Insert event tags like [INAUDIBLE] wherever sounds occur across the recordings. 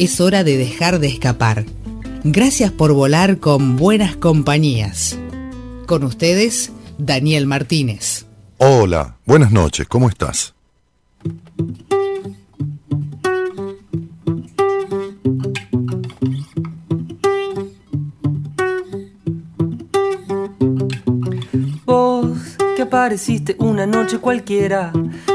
es hora de dejar de escapar. Gracias por volar con buenas compañías. Con ustedes, Daniel Martínez. Hola, buenas noches, ¿cómo estás? Vos que apareciste una noche cualquiera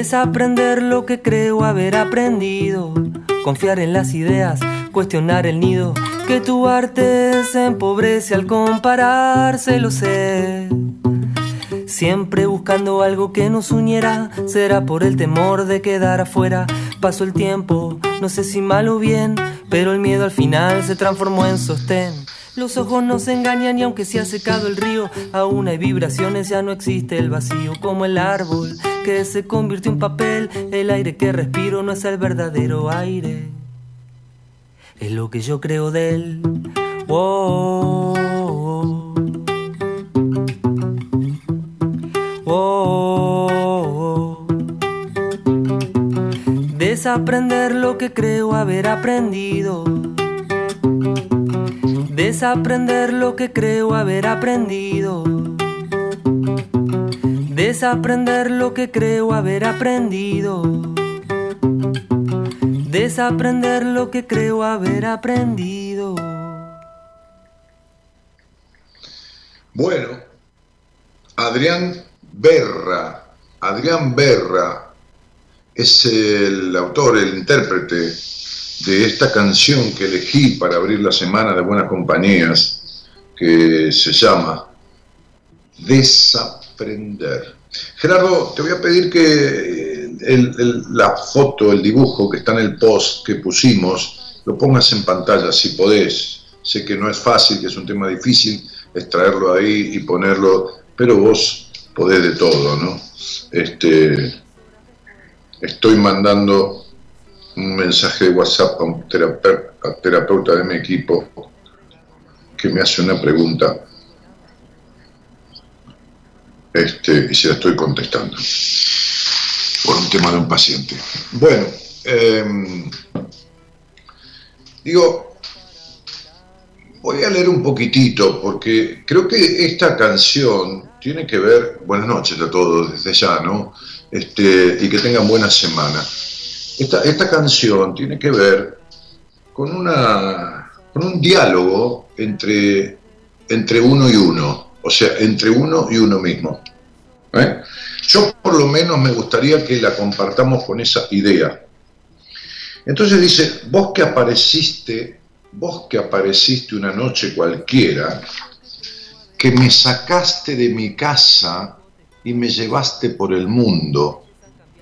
Desaprender lo que creo haber aprendido. Confiar en las ideas, cuestionar el nido. Que tu arte se empobrece al compararse, lo sé. Siempre buscando algo que nos uniera, será por el temor de quedar afuera. Pasó el tiempo, no sé si mal o bien, pero el miedo al final se transformó en sostén. Los ojos no se engañan y aunque se ha secado el río, aún hay vibraciones, ya no existe el vacío como el árbol que se convirtió en papel. El aire que respiro no es el verdadero aire. Es lo que yo creo de él. Oh, oh, Desaprender lo que creo haber aprendido. Desaprender lo que creo haber aprendido Desaprender lo que creo haber aprendido. Desaprender lo que creo haber aprendido. Bueno, Adrián Berra, Adrián Berra es el autor, el intérprete de esta canción que elegí para abrir la semana de Buenas Compañías, que se llama Desaprender. Gerardo, te voy a pedir que eh, la foto, el dibujo que está en el post que pusimos, lo pongas en pantalla si podés. Sé que no es fácil, que es un tema difícil extraerlo ahí y ponerlo, pero vos podés de todo, ¿no? Este, estoy mandando un mensaje de WhatsApp a un terapeuta de mi equipo que me hace una pregunta este, y se la estoy contestando por un tema de un paciente. Bueno, em, digo, voy a leer un poquitito porque creo que esta canción tiene que ver, buenas noches a todos desde ya, ¿no? Este, y que tengan buena semana. Esta, canción tiene que ver con, una, con un diálogo entre, entre uno y uno o sea, entre uno y uno mismo. ¿eh? Yo por lo menos me gustaría que la compartamos con esa idea. Entonces dice, vos que apareciste, vos que apareciste una noche cualquiera, que me sacaste de mi casa y me llevaste por el mundo,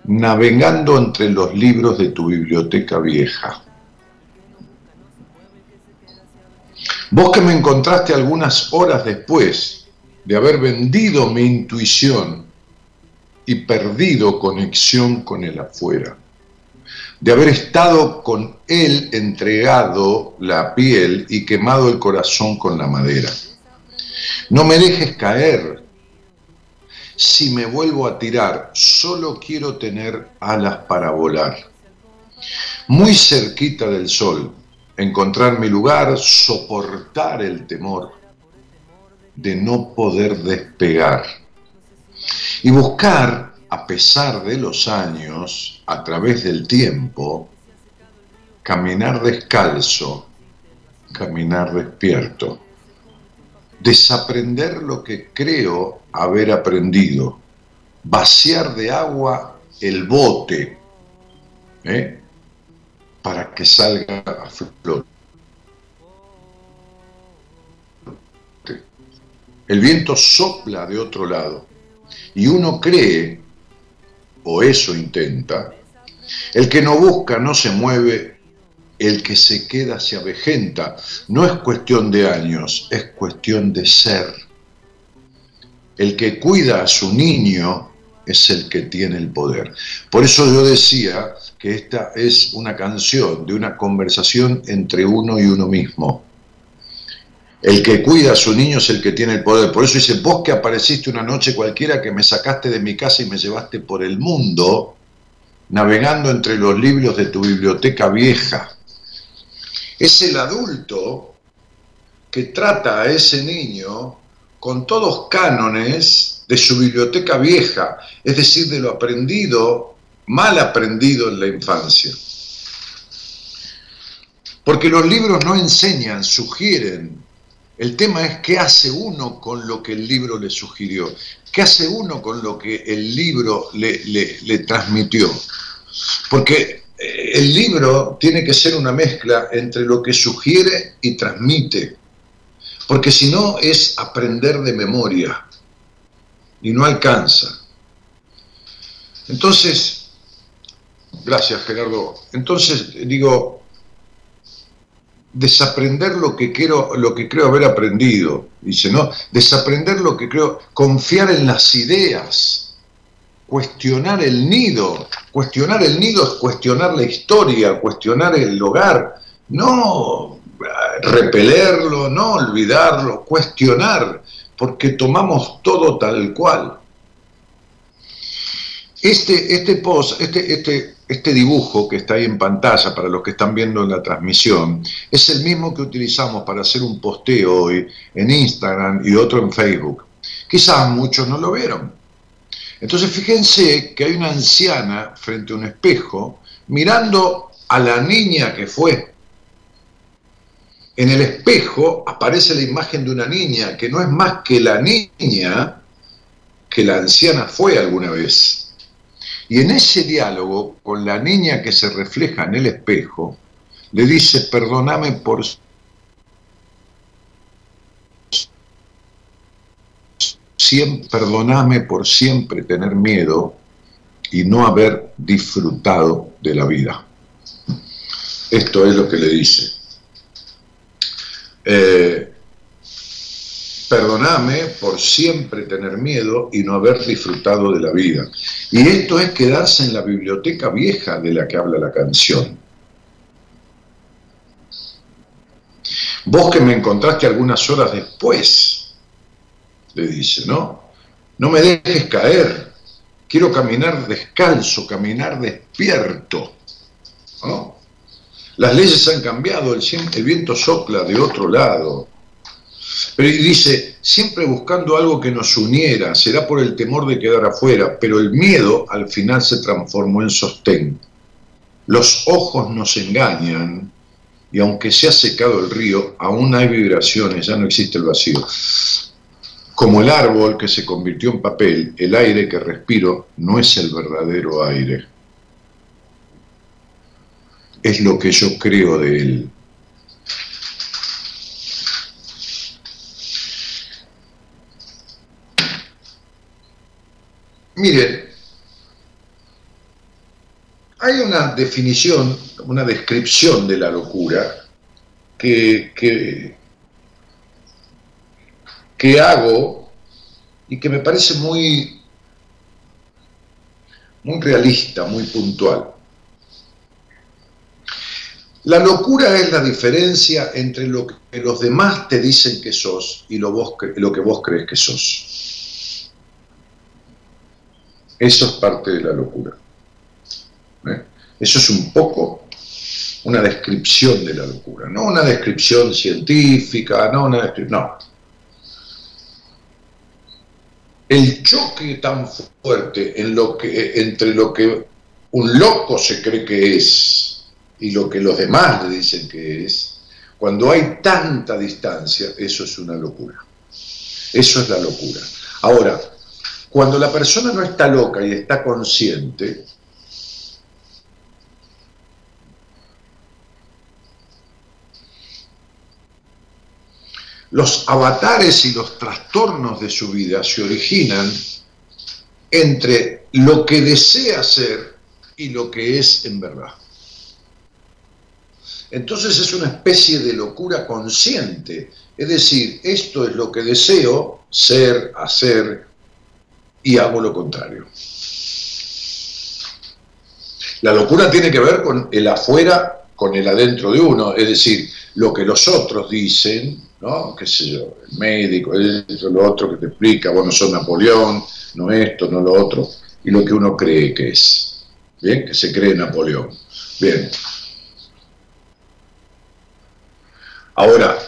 navegando entre los libros de tu biblioteca vieja. Vos que me encontraste algunas horas después de haber vendido mi intuición y perdido conexión con el afuera, de haber estado con él entregado la piel y quemado el corazón con la madera. No me dejes caer. Si me vuelvo a tirar, solo quiero tener alas para volar. Muy cerquita del sol, encontrar mi lugar, soportar el temor de no poder despegar y buscar, a pesar de los años, a través del tiempo, caminar descalzo, caminar despierto, desaprender lo que creo haber aprendido, vaciar de agua el bote, ¿eh? para que salga a flote. El viento sopla de otro lado y uno cree, o eso intenta, el que no busca no se mueve, el que se queda se avejenta. No es cuestión de años, es cuestión de ser. El que cuida a su niño es el que tiene el poder. Por eso yo decía que esta es una canción de una conversación entre uno y uno mismo. El que cuida a su niño es el que tiene el poder. Por eso dice, vos que apareciste una noche cualquiera que me sacaste de mi casa y me llevaste por el mundo, navegando entre los libros de tu biblioteca vieja. Es el adulto que trata a ese niño con todos cánones de su biblioteca vieja, es decir, de lo aprendido mal aprendido en la infancia. Porque los libros no enseñan, sugieren. El tema es qué hace uno con lo que el libro le sugirió, qué hace uno con lo que el libro le, transmitió. Porque eh, el libro tiene que ser una mezcla entre lo que sugiere y transmite. Porque si no es aprender de memoria y no alcanza. Entonces, Gracias, Gerardo. Entonces, digo, desaprender lo que quiero, lo que creo haber aprendido, dice, ¿no? Desaprender lo que creo, confiar en las ideas, cuestionar el nido. Cuestionar el nido es cuestionar la historia, cuestionar el hogar, no repelerlo, no olvidarlo, cuestionar, porque tomamos todo tal cual. Este, este post, este, este, este dibujo que está ahí en pantalla para los que están viendo en la transmisión es el mismo que utilizamos para hacer un posteo hoy en Instagram y otro en Facebook. Quizás muchos no lo vieron. Entonces fíjense que hay una anciana frente a un espejo mirando a la niña que fue. En el espejo aparece la imagen de una niña que no es más que la niña que la anciana fue alguna vez. Y en ese diálogo con la niña que se refleja en el espejo, le dice, perdóname por siempre, perdóname por siempre tener miedo y no haber disfrutado de la vida. Esto es lo que le dice. Eh, Perdóname por siempre tener miedo y no haber disfrutado de la vida. Y esto es quedarse en la biblioteca vieja de la que habla la canción. Vos que me encontraste algunas horas después, le dice, ¿no? No me dejes caer. Quiero caminar descalzo, caminar despierto. Las leyes han cambiado, el, el viento sopla de otro lado pero dice, siempre buscando algo que nos uniera, será por el temor de quedar afuera, pero el miedo al final se transformó en sostén. Los ojos nos engañan y aunque se ha secado el río, aún hay vibraciones, ya no existe el vacío. Como el árbol que se convirtió en papel, el aire que respiro no es el verdadero aire. Es lo que yo creo de él. Miren, hay una definición, una descripción de la locura que, que, hago y que me parece muy, muy realista, muy puntual. La locura es la diferencia entre lo que los demás te dicen que sos y lo, lo que vos crees que sos. Eso es parte de la locura. ¿eh? Eso es un poco una descripción de la locura, no una descripción científica, no una descripción, no. El choque tan fuerte entre lo que un loco se cree que es y lo que los demás le dicen que es, cuando hay tanta distancia, eso es una locura. Eso es la locura. Ahora, cuando la persona no está loca y está consciente, los avatares y los trastornos de su vida se originan entre lo que desea ser y lo que es en verdad. Entonces es una especie de locura consciente, es decir, esto es lo que deseo ser, hacer y hago lo contrario. La locura tiene que ver con el afuera, con el adentro de uno, es decir, lo que los otros dicen, ¿no? ¿Qué sé yo? El médico, eso, lo otro que te explica, vos no sos Napoleón, no esto, no lo otro, y lo que uno cree que es, ¿bien? Que se cree Napoleón. Bien. Ahora,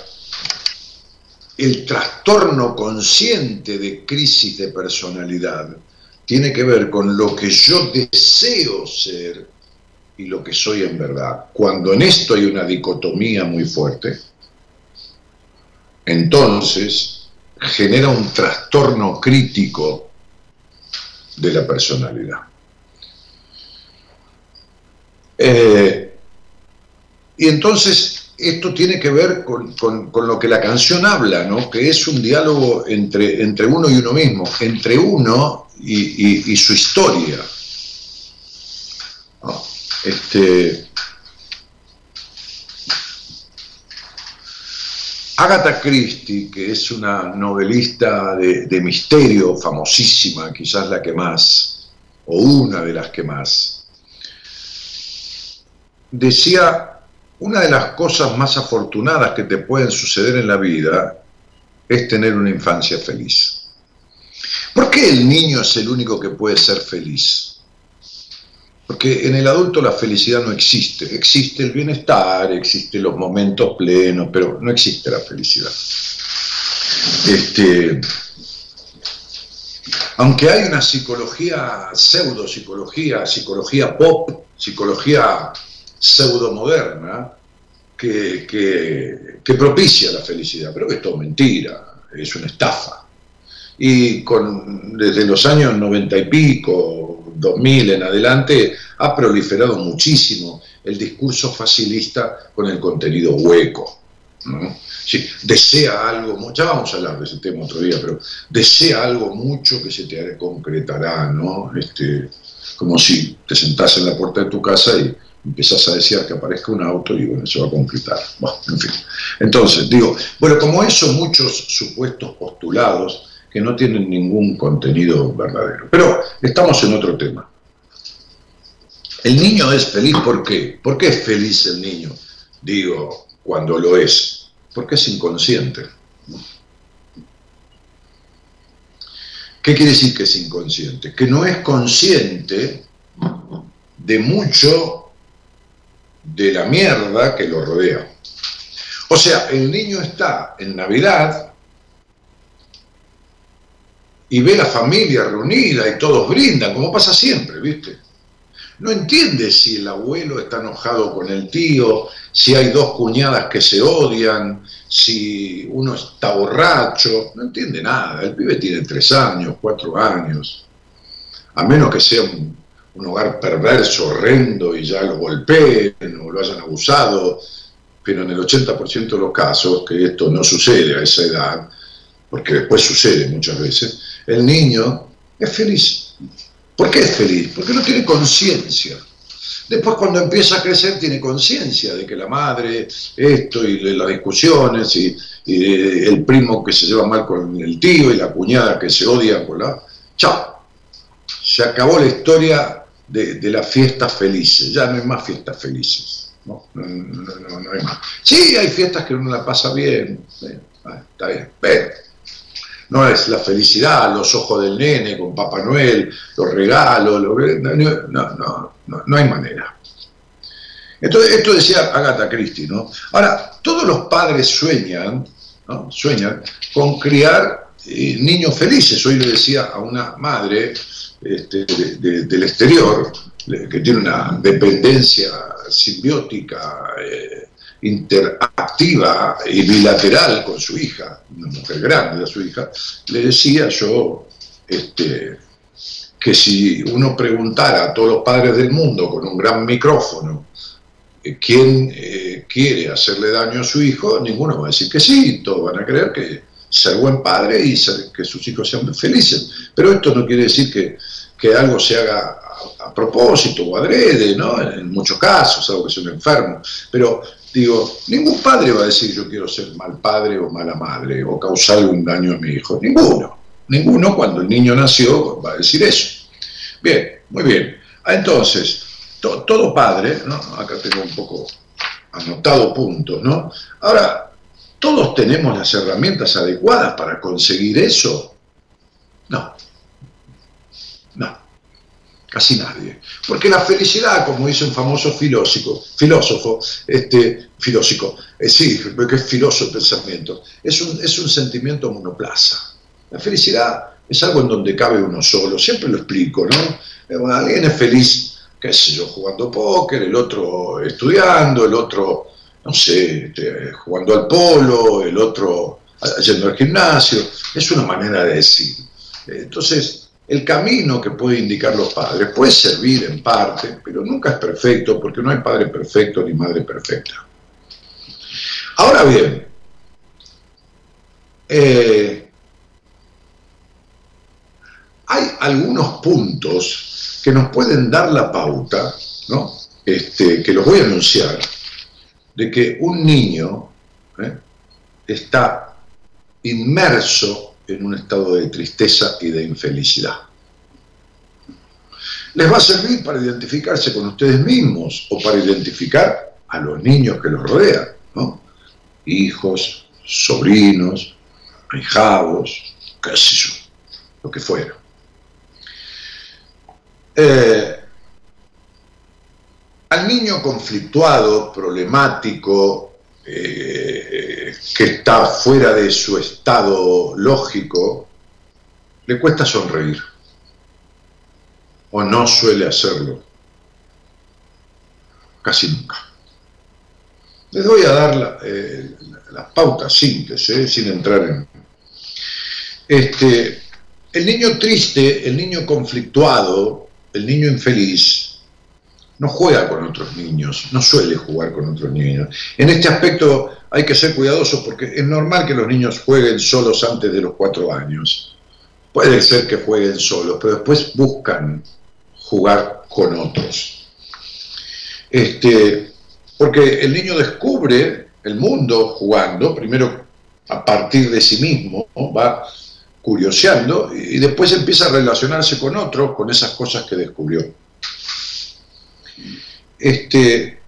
el trastorno consciente de crisis de personalidad tiene que ver con lo que yo deseo ser y lo que soy en verdad. Cuando en esto hay una dicotomía muy fuerte, entonces genera un trastorno crítico de la personalidad. Eh, y entonces esto tiene que ver con, lo que la canción habla, ¿no? que es un diálogo entre, entre uno y uno mismo, entre uno y, su historia. Este, Agatha Christie, que es una novelista de, misterio famosísima, quizás la que más, o una de las que más, decía, una de las cosas más afortunadas que te pueden suceder en la vida es tener una infancia feliz. ¿Por qué el niño es el único que puede ser feliz? Porque en el adulto la felicidad no existe. Existe el bienestar, existen los momentos plenos, pero no existe la felicidad. Este, aunque hay una psicología, pseudo psicología, psicología pop, psicología pseudo moderna, que, que, propicia la felicidad, pero es todo mentira, es una estafa. Y con, desde los años noventa y pico, 2000 en adelante, ha proliferado muchísimo el discurso facilista con el contenido hueco. desea algo, ya vamos a hablar de ese tema otro día, pero desea algo mucho que se te concretará, ¿no? Este, como si te sentás en la puerta de tu casa y empezás a desear que aparezca un auto y bueno, se va a concretar. [LAUGHS] en fin. Entonces, digo, bueno, como eso, muchos supuestos postulados que no tienen ningún contenido verdadero. Pero estamos en otro tema. El niño es feliz, ¿por qué? ¿Por qué es feliz el niño? Digo, cuando lo es. Porque es inconsciente. ¿Qué quiere decir que es inconsciente? Que no es consciente de mucho de la mierda que lo rodea. O sea, el niño está en Navidad y ve la familia reunida y todos brindan, como pasa siempre, ¿viste? No entiende si el abuelo está enojado con el tío, si hay dos cuñadas que se odian, si uno está borracho, no entiende nada. El pibe tiene tres años, cuatro años, a menos que sea un, un hogar perverso, horrendo y ya lo golpeen o lo hayan abusado, pero en el 80% de los casos, que esto no sucede a esa edad, porque después sucede muchas veces, el niño es feliz. ¿Por qué es feliz? Porque no tiene conciencia. Después cuando empieza a crecer tiene conciencia de que la madre, esto y las discusiones y, el primo que se lleva mal con el tío y la cuñada que se odia con la... Chao. Se acabó la historia de, las fiestas felices. Ya no hay más fiestas felices. No, no, no, hay más. Sí, hay fiestas que uno la pasa bien. está bien. Pero no es la felicidad, los ojos del nene con Papá Noel, los regalos, no, no, no, no, hay manera. Entonces, esto decía Agatha Christie, ¿no? Ahora, todos los padres sueñan, ¿no? Sueñan con criar eh, niños felices. Hoy le decía a una madre este, del exterior, que tiene una dependencia simbiótica eh, interactiva y bilateral con su hija, una mujer grande, su hija, le decía yo este, que si uno preguntara a todos los padres del mundo con un gran micrófono eh, quién eh, quiere hacerle daño a su hijo, ninguno va a decir que sí, todos van a creer que ser buen padre y que sus hijos sean felices. Pero esto no quiere decir que, que algo se haga a, propósito o adrede, ¿no? En muchos casos, algo que es un enfermo. Pero Digo, ningún padre va a decir yo quiero ser mal padre o mala madre o causarle un daño a mi hijo. Ninguno. Ninguno cuando el niño nació va a decir eso. Bien, muy bien. Ah, entonces, todo padre, ¿no? acá tengo un poco anotado puntos, ¿no? Ahora, ¿todos tenemos las herramientas adecuadas para conseguir eso? No. No casi nadie. Porque la felicidad, como dice un famoso filósofo, filósofo, este, filósofo, eh, sí, porque es filósofo el pensamiento, es un, es un sentimiento monoplaza. La felicidad es algo en donde cabe uno solo, siempre lo explico, ¿no? Eh, alguien es feliz, qué sé yo, jugando póker, el otro estudiando, el otro, no sé, este, jugando al polo, el otro yendo al gimnasio, es una manera de decir. Entonces, el camino que puede indicar los padres puede servir en parte, pero nunca es perfecto porque no hay padre perfecto ni madre perfecta. Ahora bien, eh, hay algunos puntos que nos pueden dar la pauta, ¿no? Este, que los voy a anunciar, de que un niño ¿eh? está inmerso en un estado de tristeza y de infelicidad. Les va a servir para identificarse con ustedes mismos o para identificar a los niños que los rodean, ¿no? hijos, sobrinos, ahijados, qué sé yo, lo que fuera. Eh, al niño conflictuado, problemático, eh, que está fuera de su estado lógico, le cuesta sonreír o no suele hacerlo. Casi nunca. Les voy a dar las eh, pautas simples, eh, sin entrar en... Este, el niño triste, el niño conflictuado, el niño infeliz, no juega con otros niños, no suele jugar con otros niños. En este aspecto hay que ser cuidadosos porque es normal que los niños jueguen solos antes de los cuatro años. Puede ser que jueguen solos, pero después buscan jugar con otros. Este, porque el niño descubre el mundo jugando, primero a partir de sí mismo, va curioseando y después empieza a relacionarse con otros con esas cosas que descubrió. Este,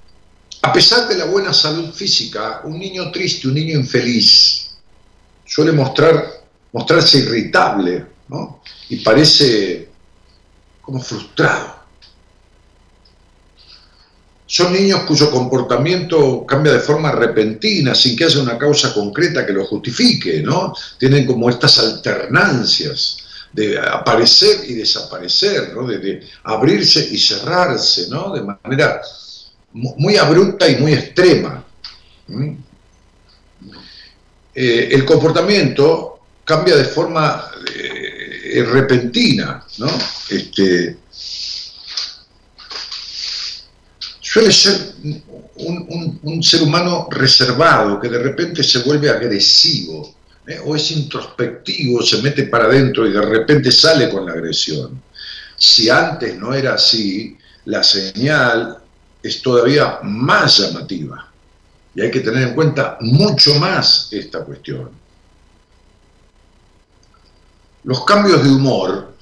a pesar de la buena salud física, un niño triste, un niño infeliz, suele mostrar, mostrarse irritable y parece como frustrado. Son niños cuyo comportamiento cambia de forma repentina, sin que haya una causa concreta que lo justifique, ¿no? Tienen como estas alternancias de aparecer y desaparecer, ¿no? de, abrirse y cerrarse, ¿no? de manera muy abrupta y muy extrema. Eh, el comportamiento cambia de forma eh, repentina, ¿no? Este, suele ser un, ser humano reservado que de repente se vuelve agresivo ¿eh? o es introspectivo, se mete para adentro y de repente sale con la agresión. Si antes no era así, la señal es todavía más llamativa y hay que tener en cuenta mucho más esta cuestión. Los cambios de humor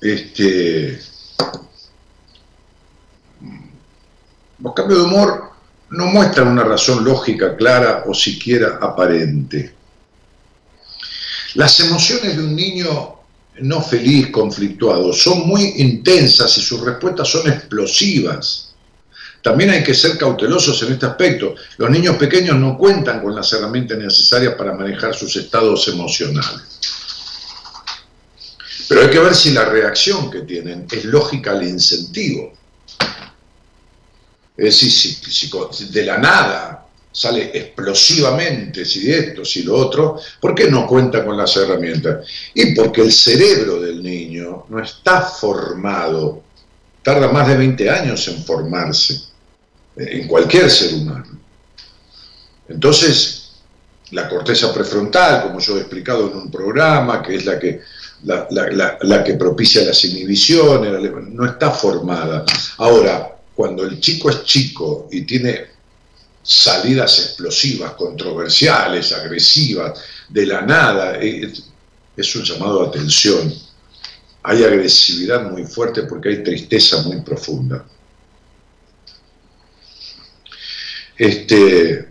este, Los cambios de humor no muestran una razón lógica clara o siquiera aparente. Las emociones de un niño no feliz, conflictuado, son muy intensas y sus respuestas son explosivas. También hay que ser cautelosos en este aspecto. Los niños pequeños no cuentan con las herramientas necesarias para manejar sus estados emocionales. Pero hay que ver si la reacción que tienen es lógica al incentivo. Es decir, si, de la nada sale explosivamente, si esto, si lo otro, ¿por qué no cuenta con las herramientas? Y porque el cerebro del niño no está formado, tarda más de 20 años en formarse, en cualquier ser humano. Entonces, la corteza prefrontal, como yo he explicado en un programa, que es la que, la que propicia las inhibiciones, no está formada. Ahora, cuando el chico es chico y tiene salidas explosivas, controversiales, agresivas, de la nada, es, un llamado a atención. Hay agresividad muy fuerte porque hay tristeza muy profunda. Este,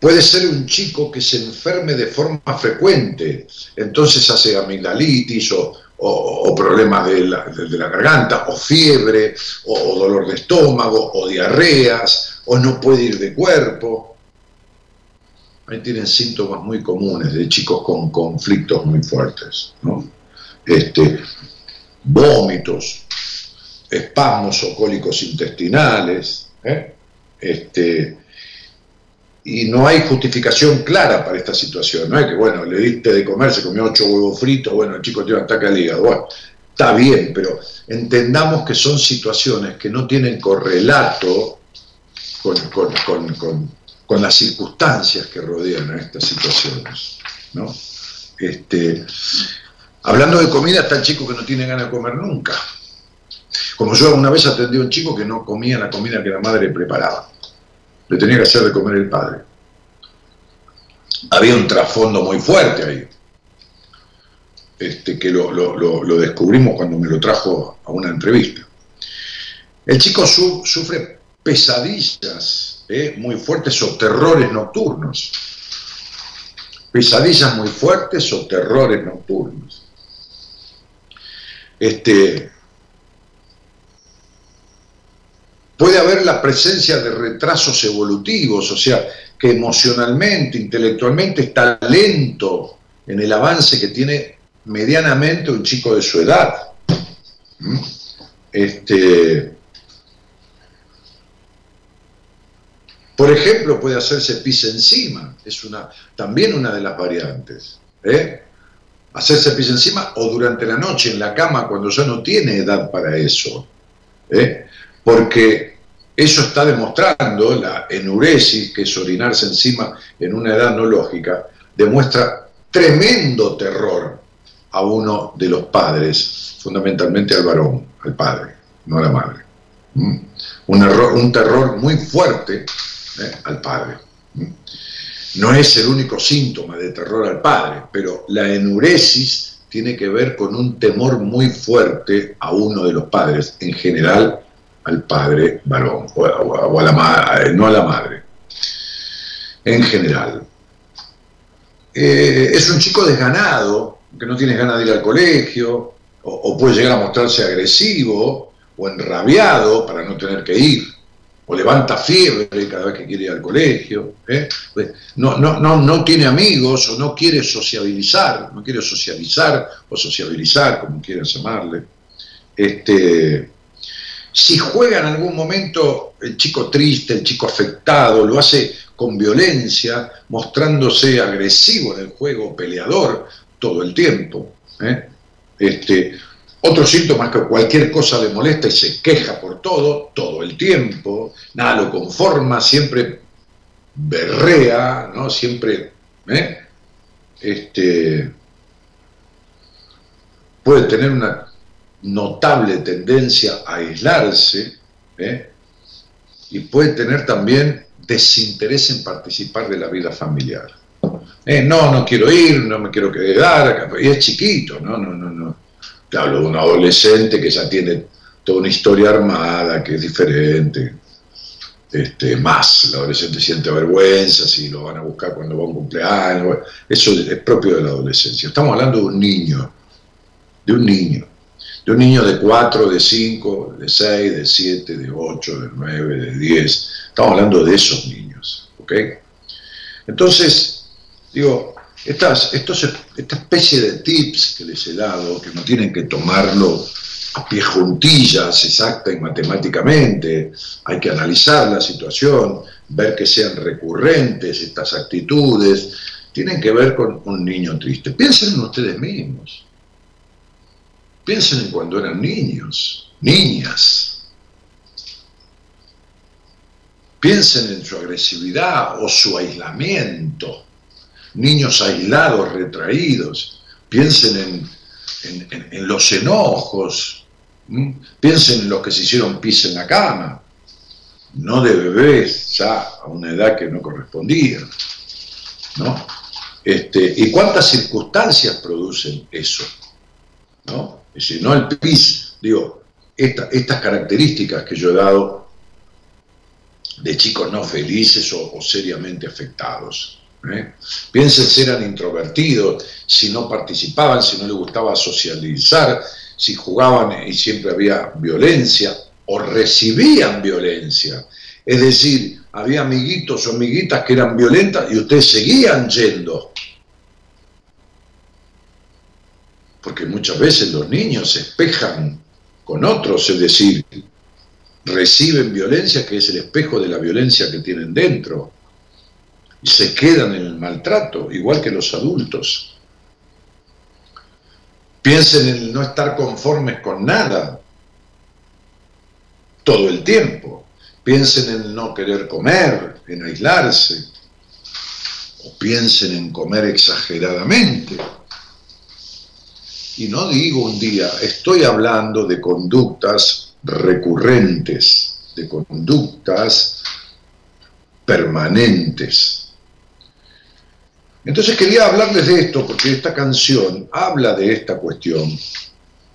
puede ser un chico que se enferme de forma frecuente, entonces hace amigdalitis o, o, problemas de la, garganta, o fiebre, o, dolor de estómago, o diarreas, o no puede ir de cuerpo. Ahí tienen síntomas muy comunes de chicos con conflictos muy fuertes, Este, vómitos, espasmos o cólicos intestinales, ¿eh? este, y no hay justificación clara para esta situación. No es que, bueno, le diste de comer, se comió ocho huevos fritos, bueno, el chico tiene ataque al hígado. Bueno, está bien, pero entendamos que son situaciones que no tienen correlato con, con, las circunstancias que rodean a estas situaciones. ¿no? Este, hablando de comida, está el chico que no tiene ganas de comer nunca. Como yo una vez atendí a un chico que no comía la comida que la madre preparaba le tenía que hacer de comer el padre. Había un trasfondo muy fuerte ahí, este, que lo, descubrimos cuando me lo trajo a una entrevista. El chico sufre pesadillas ¿eh? muy fuertes o terrores nocturnos. Pesadillas muy fuertes o terrores nocturnos. Este, Puede haber la presencia de retrasos evolutivos, o sea, que emocionalmente, intelectualmente está lento en el avance que tiene medianamente un chico de su edad. ¿Mm? Este, por ejemplo, puede hacerse pis encima, es una, también una de las variantes. ¿eh? Hacerse pis encima o durante la noche en la cama cuando ya no tiene edad para eso. ¿eh? Porque eso está demostrando la enuresis, que es orinarse encima en una edad no lógica, demuestra tremendo terror a uno de los padres, fundamentalmente al varón, al padre, no a la madre. ¿Mm? Un, error, un terror muy fuerte ¿eh? al padre. ¿Mm? No es el único síntoma de terror al padre, pero la enuresis tiene que ver con un temor muy fuerte a uno de los padres, en general al padre varón, o, a, la madre, no a la madre, en general. Eh, es un chico desganado, que no tiene ganas de ir al colegio, o, puede llegar a mostrarse agresivo o enrabiado para no tener que ir, o levanta fiebre cada vez que quiere ir al colegio, ¿eh? pues, no, no, no, no tiene amigos o no quiere sociabilizar, no quiere socializar o sociabilizar, como quieran llamarle. Este, si juega en algún momento el chico triste, el chico afectado, lo hace con violencia, mostrándose agresivo en el juego, peleador, todo el tiempo. ¿eh? Este, Otro síntoma que cualquier cosa le molesta y se queja por todo, todo el tiempo, nada lo conforma, siempre berrea, ¿no? Siempre, ¿eh? Este, puede tener una notable tendencia a aislarse, ¿eh? y puede tener también desinterés en participar de la vida familiar. Eh, no, no quiero ir, no me quiero quedar, y es chiquito, no, no, no, no. Te hablo de un adolescente que ya tiene toda una historia armada, que es diferente. Este, más, el adolescente siente vergüenza, si lo van a buscar cuando va a un cumpleaños, eso es propio de la adolescencia. Estamos hablando de un niño, de un niño, de un niño de 4, de 5, de 6, de 7, de 8, de 9, de 10. Estamos hablando de esos niños. Entonces, digo, estas, estos, esta especie de tips que les he dado, que no tienen que tomarlo a pie juntillas, exacta y matemáticamente, hay que analizar la situación, ver que sean recurrentes estas actitudes, tienen que ver con un niño triste. Piensen en ustedes mismos. Piensen en cuando eran niños, niñas. Piensen en su agresividad o su aislamiento niños aislados, retraídos, piensen en, los enojos, piensen en los que se hicieron pis en la cama, no de bebés ya a una edad que no correspondía. ¿no? Este, ¿Y cuántas circunstancias producen eso? ¿no? Es no el pis, digo, estas características que yo he dado de chicos no felices o seriamente afectados. ¿eh? Piensen si eran introvertidos, si no participaban, si no les gustaba socializar, si jugaban y siempre había violencia o recibían violencia. Es decir, había amiguitos o amiguitas que eran violentas y ustedes seguían yendo. Porque muchas veces los niños se espejan con otros, es decir, reciben violencia que es el espejo de la violencia que tienen dentro y se quedan en el maltrato, igual que los adultos. Piensen en no estar conformes con nada todo el tiempo. Piensen en no querer comer, en aislarse. O piensen en comer exageradamente. Y no digo un día, estoy hablando de conductas recurrentes, de conductas permanentes. Entonces quería hablarles de esto porque esta canción habla de esta cuestión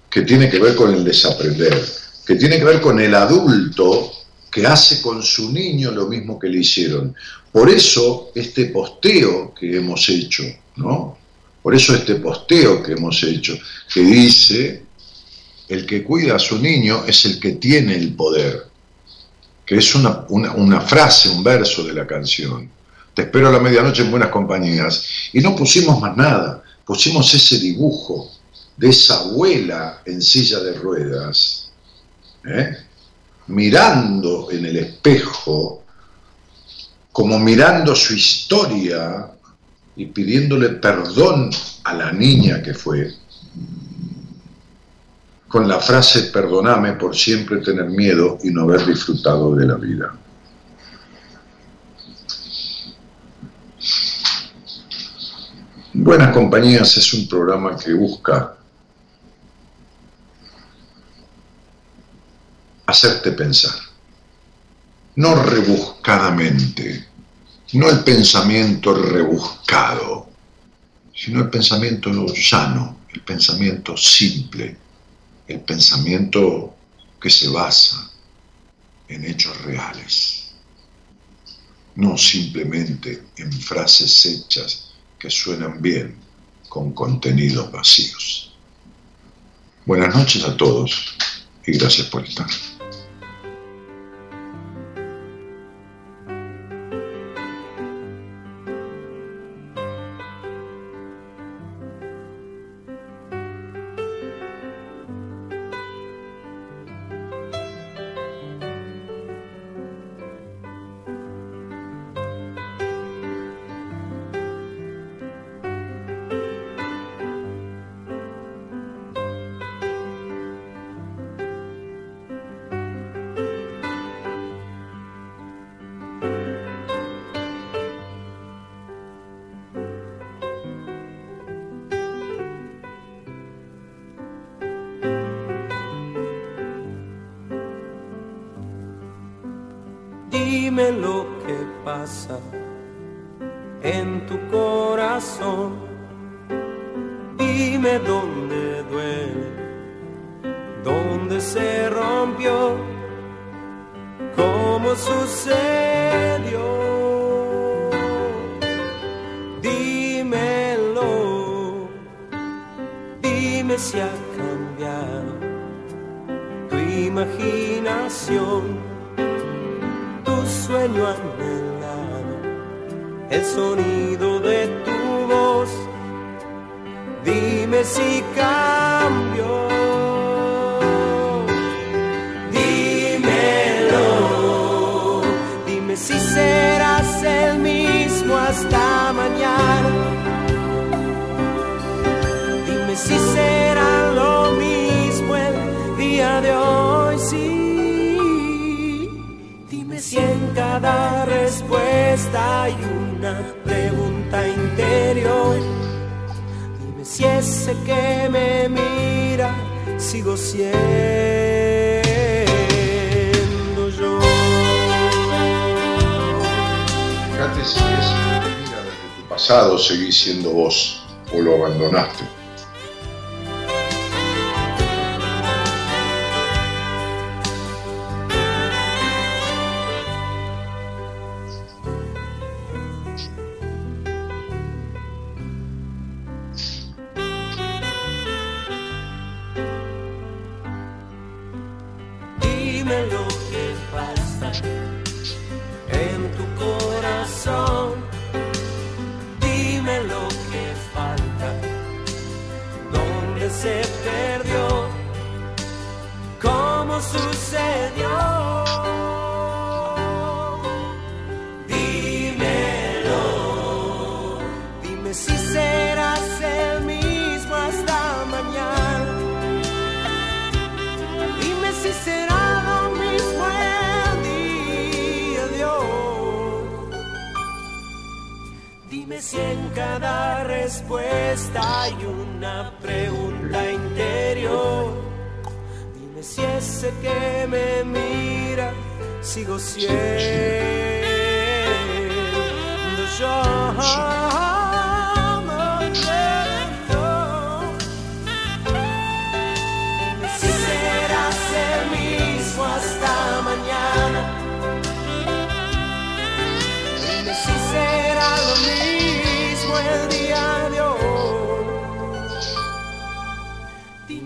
que tiene que ver con el desaprender, que tiene que ver con el adulto que hace con su niño lo mismo que le hicieron. Por eso este posteo que hemos hecho, ¿no? Por eso este posteo que hemos hecho, que dice, el que cuida a su niño es el que tiene el poder, que es una, una frase, un verso de la canción te espero a la medianoche en buenas compañías. Y no pusimos más nada, pusimos ese dibujo de esa abuela en silla de ruedas, ¿eh? mirando en el espejo, como mirando su historia y pidiéndole perdón a la niña que fue, con la frase perdoname por siempre tener miedo y no haber disfrutado de la vida. Buenas Compañías es un programa que busca hacerte pensar, no rebuscadamente, no el pensamiento rebuscado, sino el pensamiento llano, el pensamiento simple, el pensamiento que se basa en hechos reales, no simplemente en frases hechas que suenan bien con contenidos vacíos. Buenas noches a todos y gracias por estar.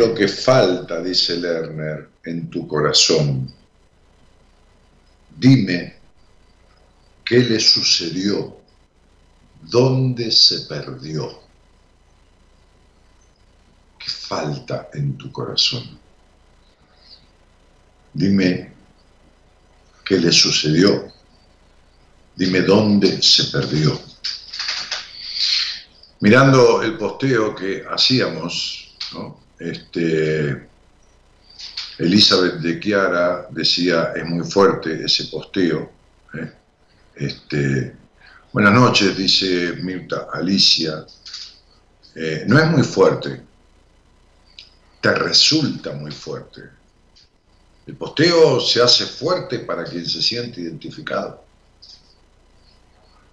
lo que falta, dice Lerner, en tu corazón. Dime qué le sucedió, dónde se perdió, qué falta en tu corazón. Dime qué le sucedió, dime dónde se perdió. Mirando el posteo que hacíamos, ¿no? Este, Elizabeth de Chiara decía, es muy fuerte ese posteo. ¿eh? Este, buenas noches, dice Mirta Alicia. Eh, no es muy fuerte, te resulta muy fuerte. El posteo se hace fuerte para quien se siente identificado.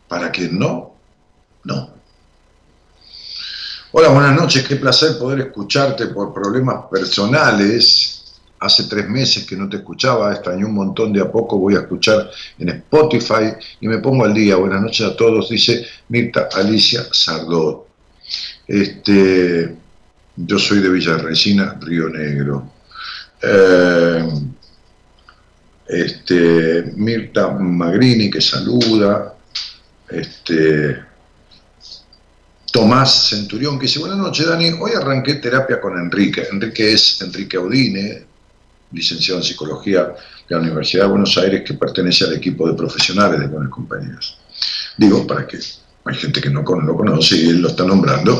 Para quien no, no. Hola, buenas noches, qué placer poder escucharte por problemas personales. Hace tres meses que no te escuchaba, extrañé un montón de a poco, voy a escuchar en Spotify y me pongo al día. Buenas noches a todos, dice Mirta Alicia Sardot. Este, yo soy de Villa Resina, Río Negro. Eh, este, Mirta Magrini que saluda. Este, Tomás Centurión, que dice, buenas noches Dani, hoy arranqué terapia con Enrique. Enrique es Enrique Audine, licenciado en Psicología de la Universidad de Buenos Aires, que pertenece al equipo de profesionales de Buenas Compañías. Digo, para que hay gente que no lo conoce y él lo está nombrando.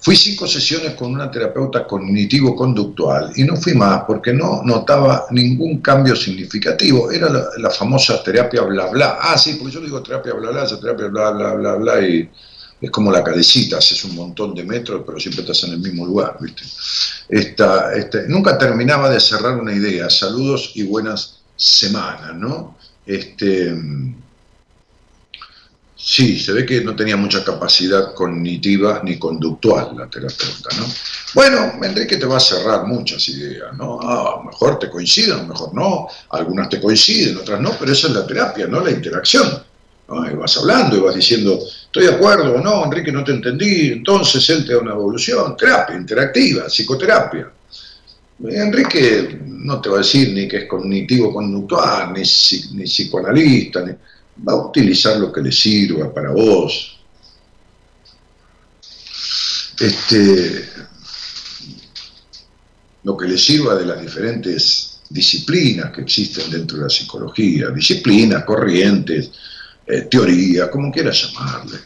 Fui cinco sesiones con una terapeuta cognitivo-conductual y no fui más porque no notaba ningún cambio significativo. Era la, famosa terapia bla bla. Ah, sí, porque yo digo terapia bla bla, esa terapia bla bla bla bla y es como la calecita, haces un montón de metros, pero siempre estás en el mismo lugar, ¿viste? Esta, este, nunca terminaba de cerrar una idea. Saludos y buenas semanas, ¿no? Este, sí, se ve que no tenía mucha capacidad cognitiva ni conductual la terapeuta, ¿no? Bueno, Enrique te va a cerrar muchas ideas, ¿no? Ah, mejor te coinciden, a lo mejor no, algunas te coinciden, otras no, pero esa es la terapia, ¿no? La interacción. Y vas hablando y vas diciendo, estoy de acuerdo o no, Enrique, no te entendí, entonces él te da una evolución, terapia interactiva, psicoterapia. Enrique no te va a decir ni que es cognitivo-conductual, ni, ni psicoanalista, va a utilizar lo que le sirva para vos. Este, lo que le sirva de las diferentes disciplinas que existen dentro de la psicología, disciplinas, corrientes, eh, teoría, como quieras llamarle.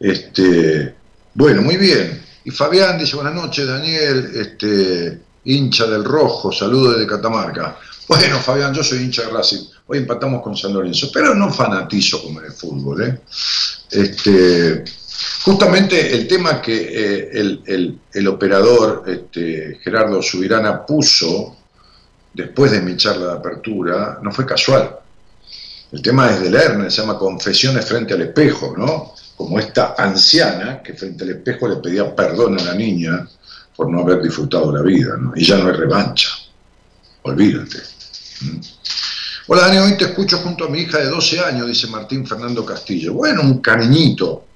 Este, bueno, muy bien. Y Fabián dice, buenas noches, Daniel, este, hincha del rojo, saludo desde Catamarca. Bueno, Fabián, yo soy hincha de Racing. Hoy empatamos con San Lorenzo, pero no fanatizo como en el fútbol. ¿eh? Este, justamente el tema que eh, el, operador este, Gerardo Subirana puso después de mi charla de apertura no fue casual. El tema es de Lerner, se llama Confesiones frente al espejo, ¿no? Como esta anciana que frente al espejo le pedía perdón a la niña por no haber disfrutado la vida, ¿no? Y ya no hay revancha, olvídate. Hola Dani, hoy te escucho junto a mi hija de 12 años, dice Martín Fernando Castillo. Bueno, un cariñito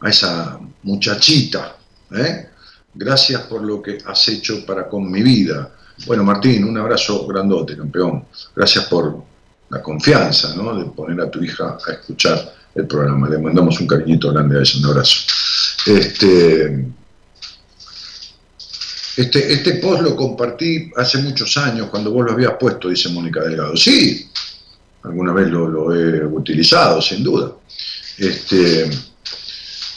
a esa muchachita, ¿eh? Gracias por lo que has hecho para con mi vida. Bueno, Martín, un abrazo grandote, campeón. Gracias por la confianza ¿no? de poner a tu hija a escuchar el programa. Le mandamos un cariñito grande a ella, un abrazo. Este, este, este post lo compartí hace muchos años, cuando vos lo habías puesto, dice Mónica Delgado. Sí, alguna vez lo, he utilizado, sin duda. Este,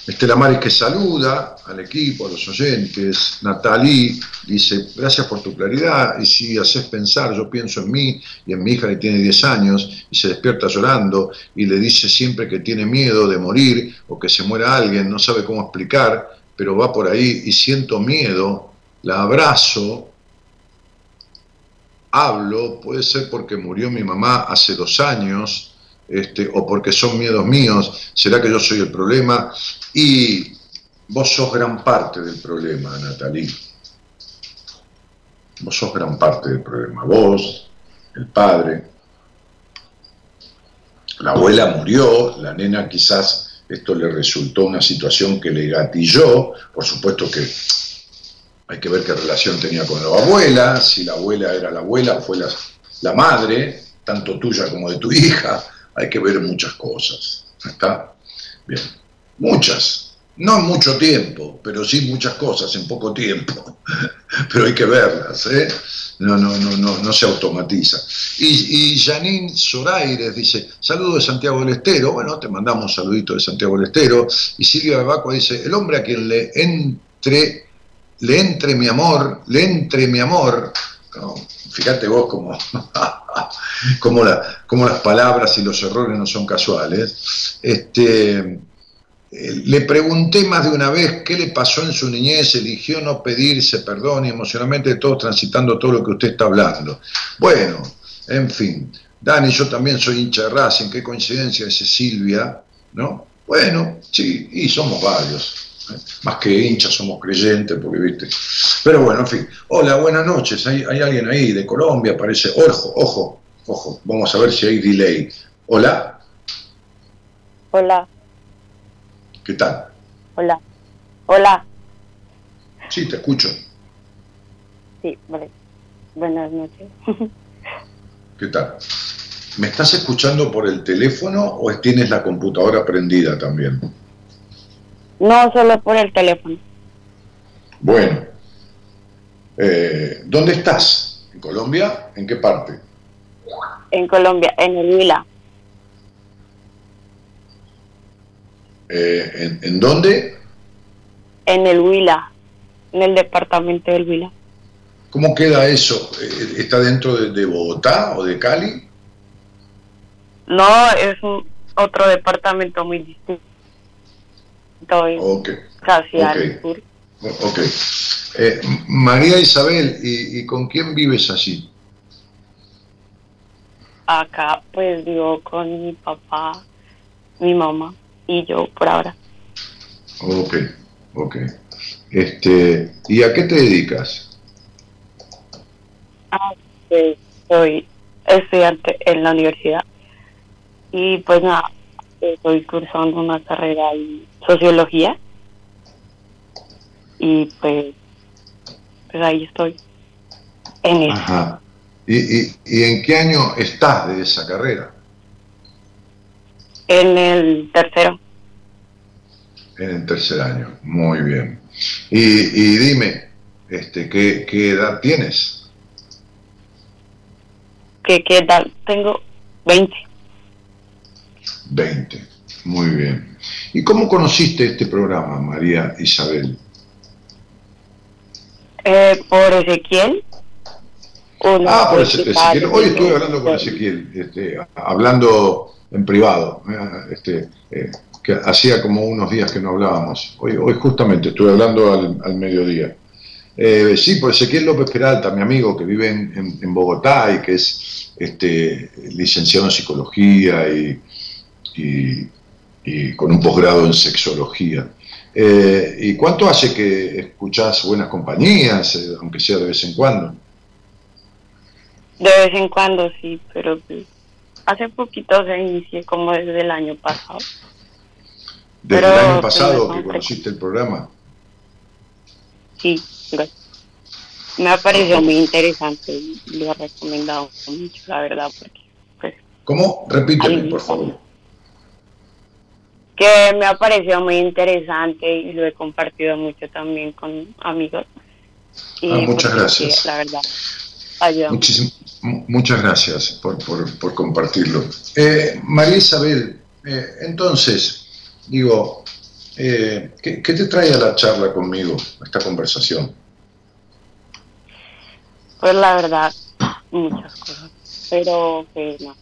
Estela Maris que saluda al equipo, a los oyentes. Natalie dice, gracias por tu claridad. Y si haces pensar, yo pienso en mí y en mi hija que tiene 10 años y se despierta llorando y le dice siempre que tiene miedo de morir o que se muera alguien, no sabe cómo explicar, pero va por ahí y siento miedo, la abrazo, hablo, puede ser porque murió mi mamá hace dos años este, o porque son miedos míos, será que yo soy el problema. Y vos sos gran parte del problema, Natalie. Vos sos gran parte del problema. Vos, el padre, la abuela murió, la nena quizás esto le resultó una situación que le gatilló, por supuesto que hay que ver qué relación tenía con la abuela, si la abuela era la abuela o fue la, la madre, tanto tuya como de tu hija, hay que ver muchas cosas. ¿Está? Bien. Muchas. No en mucho tiempo, pero sí muchas cosas en poco tiempo. [LAUGHS] pero hay que verlas, ¿eh? No, no, no, no, no se automatiza. Y, y Janine Zoraires dice, saludo de Santiago del Estero. Bueno, te mandamos un saludito de Santiago del Estero. Y Silvia Bebacua dice, el hombre a quien le entre, le entre mi amor, le entre mi amor. fíjate vos cómo [LAUGHS] como, las palabras y los errores no son casuales. Este, le pregunté más de una vez qué le pasó en su niñez, eligió no pedirse perdón y emocionalmente todos transitando todo lo que usted está hablando. Bueno, en fin, Dani, yo también soy hincha de Racing, qué coincidencia ese Silvia, ¿no? Bueno, sí, y somos varios. Más que hinchas somos creyentes, porque viste. Pero bueno, en fin. Hola, buenas noches. Hay, hay alguien ahí de Colombia, parece. Ojo, ojo, ojo. Vamos a ver si hay delay. Hola. Hola. ¿Qué tal? Hola. Hola. Sí, te escucho. Sí, vale. Buenas noches. [LAUGHS] ¿Qué tal? ¿Me estás escuchando por el teléfono o tienes la computadora prendida también? No, solo por el teléfono. Bueno. Eh, ¿Dónde estás? ¿En Colombia? ¿En qué parte? En Colombia, en el Huila. Eh, ¿en, ¿En dónde? En el Huila, en el departamento del Huila. ¿Cómo queda eso? Eh, ¿Está dentro de, de Bogotá o de Cali? No, es un, otro departamento muy distinto. es Ok. Casi ok. al sur. Ok. Eh, María Isabel, ¿y, y con quién vives allí? Acá, pues vivo con mi papá, mi mamá y yo por ahora. Ok, ok. Este, ¿Y a qué te dedicas? Ah, pues soy estudiante en la universidad y pues nada, estoy cursando una carrera en sociología y pues, pues ahí estoy en eso. Ajá. ¿Y, y, y en qué año estás de esa carrera? En el tercero, En el tercer año. Muy bien. Y, y dime, este, ¿qué, ¿qué edad tienes? que qué edad tengo 20. 20. Muy bien. ¿Y cómo conociste este programa, María Isabel? Eh, por Ezequiel. Ah, por Ezequiel. Hoy estuve hablando con Ezequiel, este, hablando en privado, eh, este, eh, que hacía como unos días que no hablábamos. Hoy, hoy justamente estuve hablando al, al mediodía. Eh, sí, por Ezequiel López Peralta, mi amigo que vive en, en- en Bogotá y que es este, licenciado en psicología y, y- y con un posgrado en sexología. Eh, ¿Y cuánto hace que escuchás buenas compañías, aunque sea de vez en cuando? De vez en cuando sí, pero pues, hace poquito se inicié como desde el año pasado. Desde Pero, el año pues, pasado que conociste el programa. Sí, gracias. Me ha parecido muy interesante y lo he recomendado mucho, la verdad, porque pues ¿Cómo? Repíteme, por favor. que me ha parecido muy interesante y lo he compartido mucho también con amigos. Y Ah, muchas porque, gracias. La verdad, ayuda mucho. Muchas gracias por, por- compartirlo. Eh, María Isabel, eh, entonces, digo, eh, ¿qué, te trae a la charla conmigo, esta conversación? Pues la verdad, muchas cosas. Pero pues no.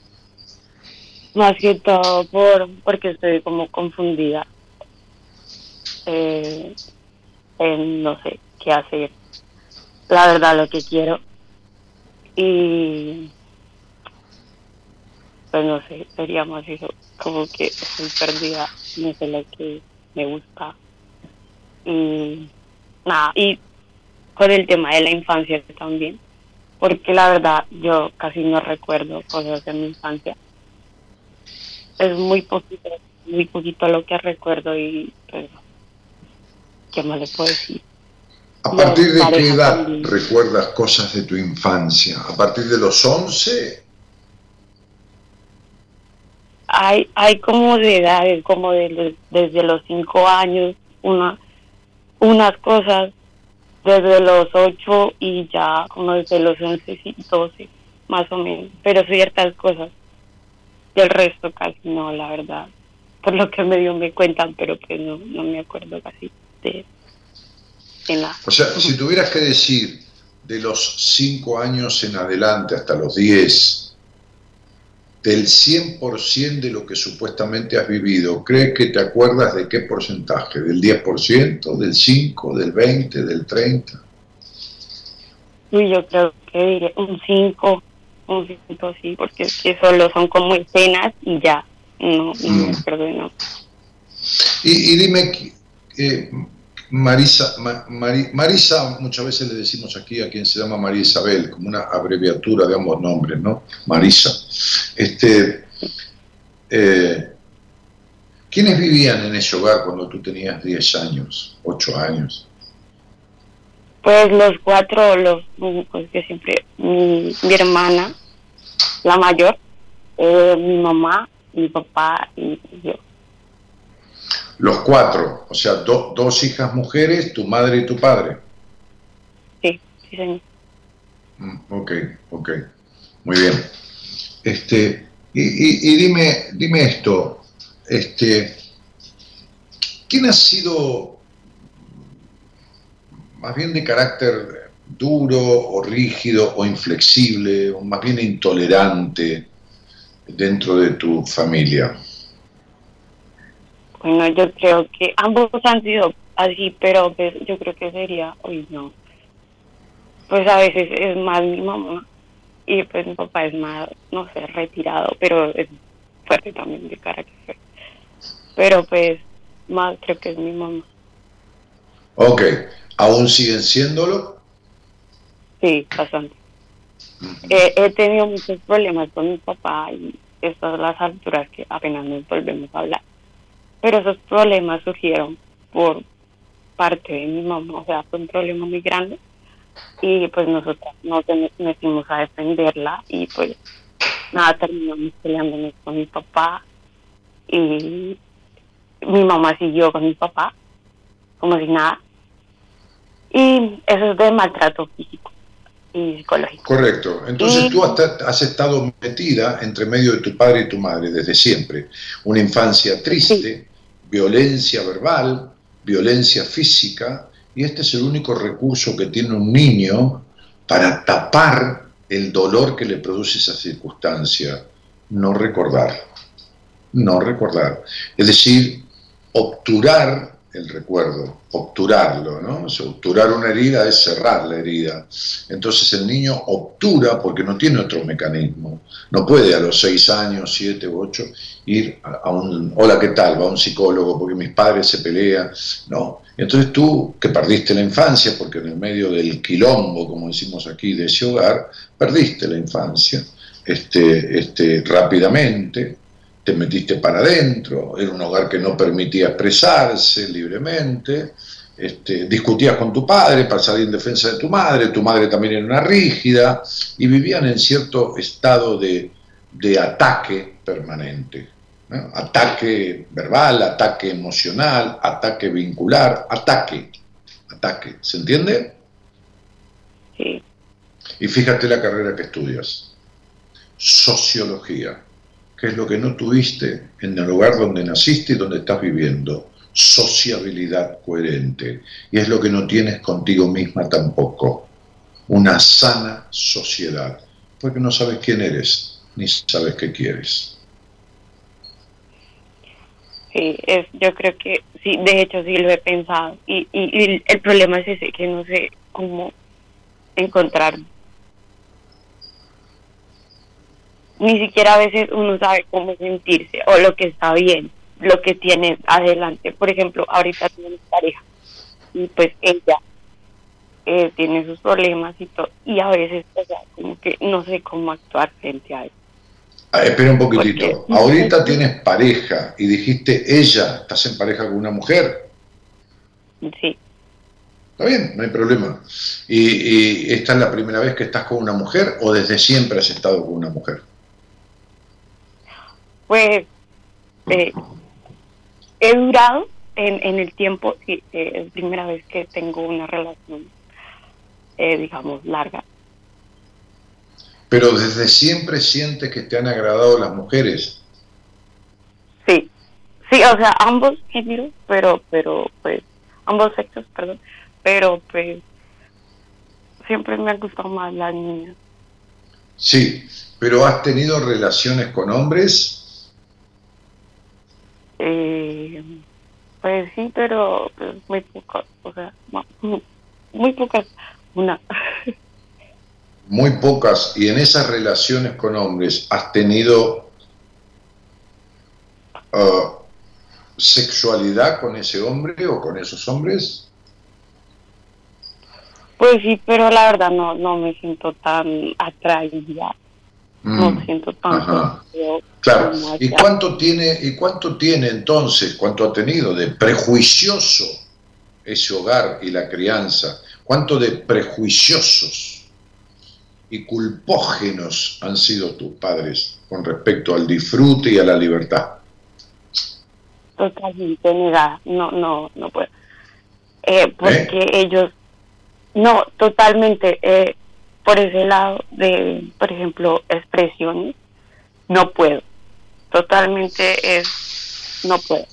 Más que todo por porque estoy como confundida. Eh, en no sé qué hacer. La verdad lo que quiero. Y pues no sé, sería más eso. Como que estoy perdida. No sé lo que me gusta. Y nada, y con el tema de la infancia también porque la verdad yo casi no recuerdo cosas de mi infancia. Es muy poquito, muy poquito lo que recuerdo y pues, ¿qué más le puedo decir? ¿A partir de qué edad también. recuerdas cosas de tu infancia? ¿A partir de los 11? Hay, hay como de edades, como de desde los cinco años, una, unas cosas desde los ocho y ya como desde los once y doce, más o menos, pero ciertas cosas. Del resto casi no, la verdad. Por lo que medio me cuentan, pero pues no, no me acuerdo casi de, de nada. O sea, si tuvieras que decir de los 5 años en adelante hasta los 10, del 100% de lo que supuestamente has vivido, ¿crees que te acuerdas de qué porcentaje? ¿Del 10%, del 5%, del 20%, del 30%? Y yo creo que diré un 5, un 5 sí, porque es que solo son como escenas y ya, no, no me Mm. acuerdo de nada. Y, y dime, ¿qué- eh, Marisa, Marisa, muchas veces le decimos aquí a quien se llama María Isabel, como una abreviatura de ambos nombres, ¿no? Marisa. Este, eh, ¿Quiénes vivían en ese hogar cuando tú tenías 10 años, 8 años? Pues los cuatro, los pues que siempre, mi, hermana, la mayor, eh, mi mamá, mi papá y yo. Los cuatro, o sea, dos hijas mujeres, tu madre y tu padre. Sí, sí, señor. Mm, ok, ok, muy bien. Este, y, dime, dime esto, este, ¿quién ha sido más bien de carácter duro o rígido o inflexible o más bien intolerante dentro de tu familia? Bueno, yo creo que ambos han sido así, pero pues, yo creo que sería, hoy no. Pues a veces es más mi mamá y pues mi papá es más, no sé, retirado, pero es fuerte también de carácter. Pero pues más creo que es mi mamá. Ok, ¿aún siguen siéndolo? Sí, bastante. he tenido muchos problemas con mi papá y estas son las alturas que apenas nos volvemos a hablar pero esos problemas surgieron por parte de mi mamá, o sea, fue un problema muy grande y pues nosotros nos metimos a defenderla y pues nada, terminamos peleándonos con mi papá y mi mamá siguió con mi papá como si nada y eso es de maltrato físico y psicológico. Correcto. Entonces tú has, estado metida entre medio de tu padre y tu madre desde siempre. Una infancia triste, violencia verbal, violencia física, y este es el único recurso que tiene un niño para tapar el dolor que le produce esa circunstancia, no recordar, no recordar. Es decir, obturar el recuerdo, obturarlo, ¿no? obturar una herida es cerrar la herida. Entonces el niño obtura porque no tiene otro mecanismo. No puede a los seis años, siete u ocho, ir a un, hola, ¿qué tal? Va a un psicólogo porque mis padres se pelean. No. Entonces tú, que perdiste la infancia, porque en el medio del quilombo, como decimos aquí, de ese hogar, perdiste la infancia este, este, rápidamente, te metiste para adentro, era un hogar que no permitía expresarse libremente, este, discutías con tu padre para salir en defensa de tu madre, tu madre también era una rígida, y vivían en cierto estado de, ataque permanente. Ataque verbal, ataque emocional, ataque vincular, ataque, ataque. ¿Se entiende? Sí. Y fíjate la carrera que estudias. Sociología que es lo que no tuviste en el lugar donde naciste y donde estás viviendo. Sociabilidad coherente. Y es lo que no tienes contigo misma tampoco. Una sana sociedad. Porque no sabes quién eres, ni sabes qué quieres. Sí, es, yo creo que sí, de hecho sí lo he pensado. Y, y el problema es ese, que no sé cómo encontrar ni siquiera a veces uno sabe cómo sentirse o lo que está bien, lo que tiene adelante. Por ejemplo, ahorita tenemos pareja y pues ella eh, tiene sus problemas y todo, y a veces, o sea, como que no sé cómo actuar frente a él. Ah, espera un poquitito. Ahorita tienes pareja y dijiste ella, ¿estás en pareja con una mujer? Sí. Está bien, no hay problema. ¿Y, ¿Y esta es la primera vez que estás con una mujer o desde siempre has estado con una mujer? Pues eh, he durado en, en el tiempo, sí, eh, es la primera vez que tengo una relación, eh, digamos, larga. Pero desde siempre sientes que te han agradado las mujeres. Sí, sí, o sea, ambos géneros, pero, pero, pues, ambos sexos, perdón, pero, pues, siempre me han gustado más las niñas. Sí, pero has tenido relaciones con hombres eh, pues sí, pero pues, muy pocas, o sea, muy pocas, una. [LAUGHS] Muy pocas, y en esas relaciones con hombres has tenido uh, sexualidad con ese hombre o con esos hombres? Pues sí, pero la verdad no, no me siento tan atraída. No Mm, siento tanto. Claro. ¿Y cuánto tiene y cuánto tiene entonces, cuánto ha tenido de prejuicioso ese hogar y la crianza? ¿Cuánto de prejuiciosos y culpógenos han sido tus padres con respecto al disfrute y a la libertad? totalmente negada. No, no, no puedo. Eh, porque ellos, no, totalmente, eh, por ese lado de, por ejemplo, expresiones, no puedo. Totalmente es, no puedo.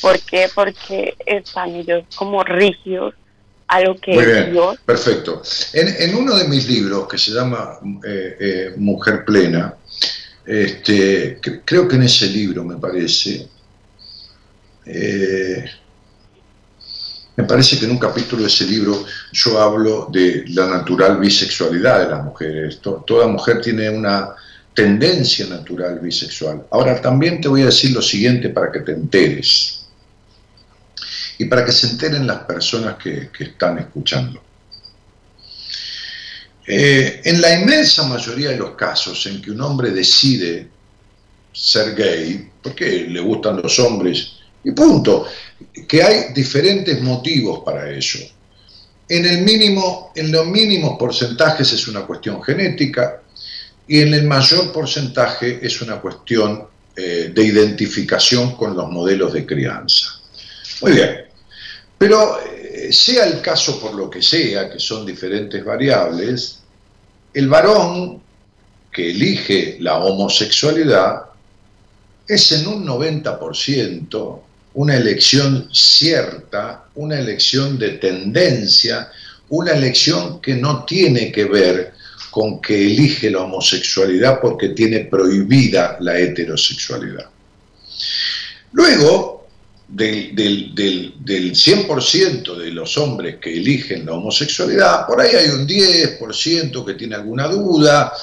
¿Por qué? Porque están ellos como rígidos a lo que Muy bien, Dios. perfecto. En, en uno de mis libros que se llama eh, eh, Mujer Plena, este, cre- creo que en ese libro me parece, eh, me parece que en un capítulo de ese libro yo hablo de la natural bisexualidad de las mujeres. To- toda mujer tiene una tendencia natural bisexual. Ahora también te voy a decir lo siguiente para que te enteres y para que se enteren las personas que, que están escuchando. Eh, en la inmensa mayoría de los casos en que un hombre decide ser gay, porque le gustan los hombres, y punto, que hay diferentes motivos para ello. En, el mínimo, en los mínimos porcentajes es una cuestión genética y en el mayor porcentaje es una cuestión eh, de identificación con los modelos de crianza. Muy bien, pero eh, sea el caso por lo que sea, que son diferentes variables, el varón que elige la homosexualidad es en un 90% una elección cierta, una elección de tendencia, una elección que no tiene que ver con que elige la homosexualidad porque tiene prohibida la heterosexualidad. Luego, del, del, del, del 100% de los hombres que eligen la homosexualidad, por ahí hay un 10% que tiene alguna duda,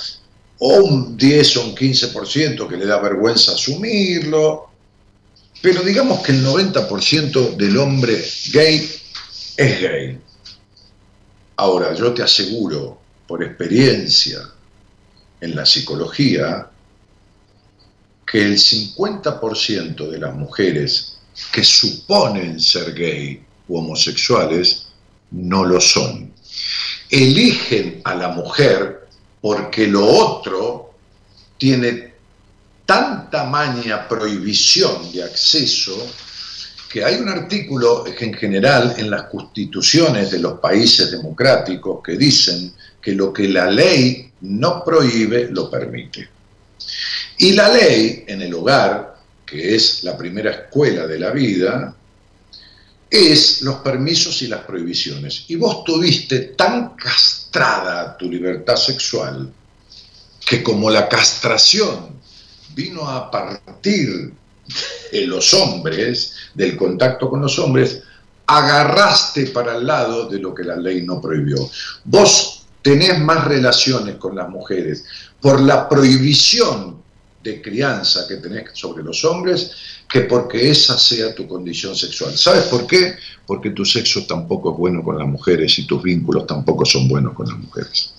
o un 10 o un 15% que le da vergüenza asumirlo, pero digamos que el 90% del hombre gay es gay. Ahora, yo te aseguro, por experiencia en la psicología, que el 50% de las mujeres que suponen ser gay u homosexuales no lo son. Eligen a la mujer porque lo otro tiene tanta maña prohibición de acceso que hay un artículo en general en las constituciones de los países democráticos que dicen que lo que la ley no prohíbe lo permite. Y la ley en el hogar, que es la primera escuela de la vida, es los permisos y las prohibiciones. Y vos tuviste tan castrada tu libertad sexual que como la castración vino a partir de los hombres, del contacto con los hombres, agarraste para el lado de lo que la ley no prohibió. Vos tenés más relaciones con las mujeres por la prohibición de crianza que tenés sobre los hombres que porque esa sea tu condición sexual. ¿Sabes por qué? Porque tu sexo tampoco es bueno con las mujeres y tus vínculos tampoco son buenos con las mujeres.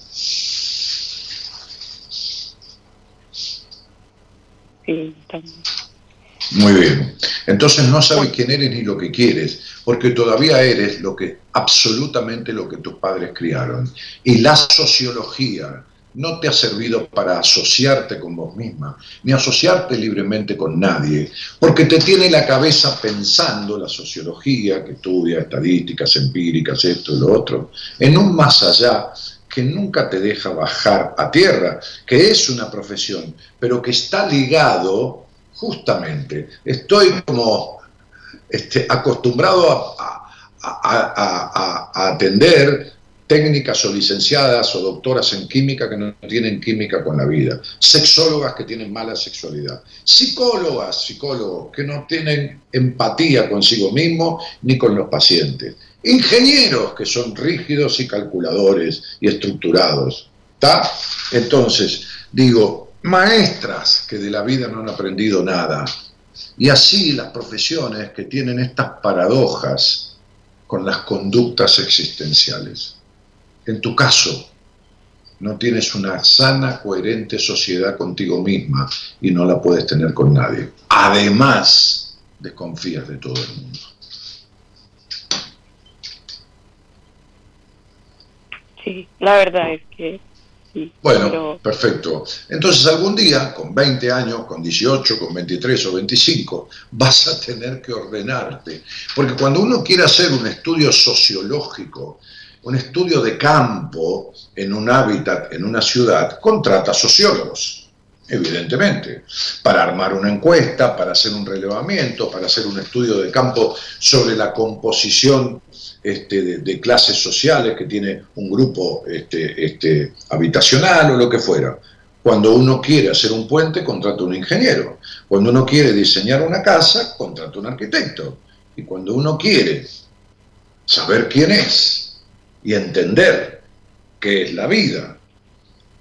Muy bien. Entonces no sabes quién eres ni lo que quieres, porque todavía eres lo que absolutamente lo que tus padres criaron. Y la sociología no te ha servido para asociarte con vos misma, ni asociarte libremente con nadie, porque te tiene la cabeza pensando la sociología, que estudia estadísticas empíricas, esto y lo otro, en un más allá que nunca te deja bajar a tierra, que es una profesión, pero que está ligado justamente, estoy como este, acostumbrado a, atender técnicas o licenciadas o doctoras en química que no tienen química con la vida, sexólogas que tienen mala sexualidad, psicólogas, psicólogos que no tienen empatía consigo mismo ni con los pacientes, ingenieros que son rígidos y calculadores y estructurados. ¿Está? Entonces, digo, maestras que de la vida no han aprendido nada, Y así las profesiones que tienen estas paradojas con las conductas existenciales. En tu caso, no tienes una sana, coherente sociedad contigo misma y no la puedes tener con nadie. Además, desconfías de todo el mundo. Sí, la verdad es que sí. Bueno, perfecto. Entonces algún día, con 20 años, con 18, con 23 o 25, vas a tener que ordenarte. Porque cuando uno quiere hacer un estudio sociológico, un estudio de campo en un hábitat, en una ciudad, contrata sociólogos, evidentemente, para armar una encuesta, para hacer un relevamiento, para hacer un estudio de campo sobre la composición este, de, clases sociales que tiene un grupo este, este, habitacional o lo que fuera. Cuando uno quiere hacer un puente, contrata un ingeniero. Cuando uno quiere diseñar una casa, contrata un arquitecto. Y cuando uno quiere saber quién es, y entender qué es la vida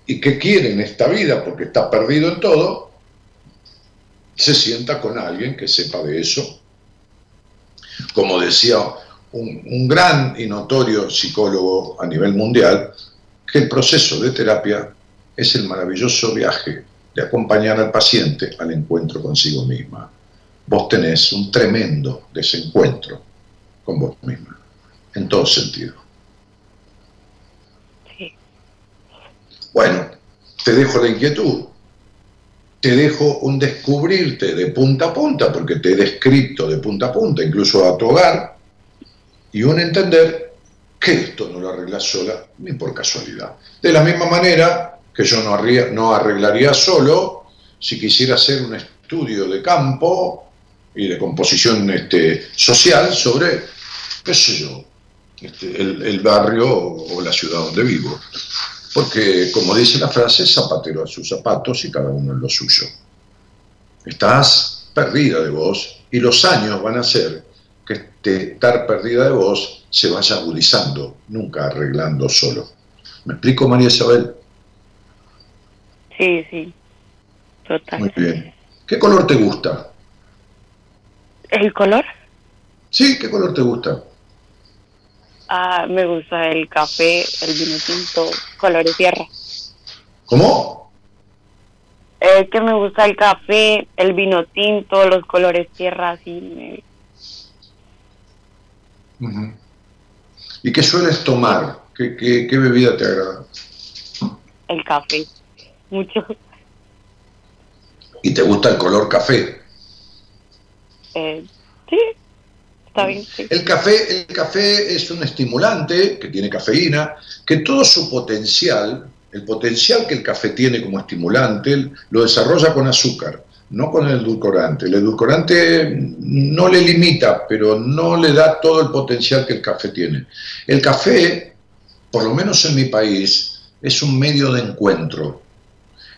y qué quiere en esta vida porque está perdido en todo, se sienta con alguien que sepa de eso. Como decía un, un gran y notorio psicólogo a nivel mundial, que el proceso de terapia es el maravilloso viaje de acompañar al paciente al encuentro consigo misma. Vos tenés un tremendo desencuentro con vos misma, en todo sentido. Bueno, te dejo la inquietud, te dejo un descubrirte de punta a punta, porque te he descrito de punta a punta, incluso a tu hogar, y un entender que esto no lo arreglas sola ni por casualidad. De la misma manera que yo no, no arreglaría solo si quisiera hacer un estudio de campo y de composición este, social sobre, qué sé yo, este, el barrio o la ciudad donde vivo porque como dice la frase, zapatero a sus zapatos y cada uno en lo suyo. Estás perdida de vos y los años van a hacer que este estar perdida de vos se vaya agudizando, nunca arreglando solo. ¿Me explico, María Isabel? Sí, sí, total. Muy bien. ¿Qué color te gusta? ¿El color? Sí, ¿qué color te gusta? Ah, me gusta el café, el vino tinto, colores tierra. ¿Cómo? Es que me gusta el café, el vino tinto, los colores tierra, así. ¿Y qué sueles tomar? ¿Qué, qué, bebida te agrada? El café, mucho. ¿Y te gusta el color café? Eh, sí, el, café, el café es un estimulante que tiene cafeína, que todo su potencial, el potencial que el café tiene como estimulante, lo desarrolla con azúcar, no con el edulcorante. El edulcorante no le limita, pero no le da todo el potencial que el café tiene. El café, por lo menos en mi país, es un medio de encuentro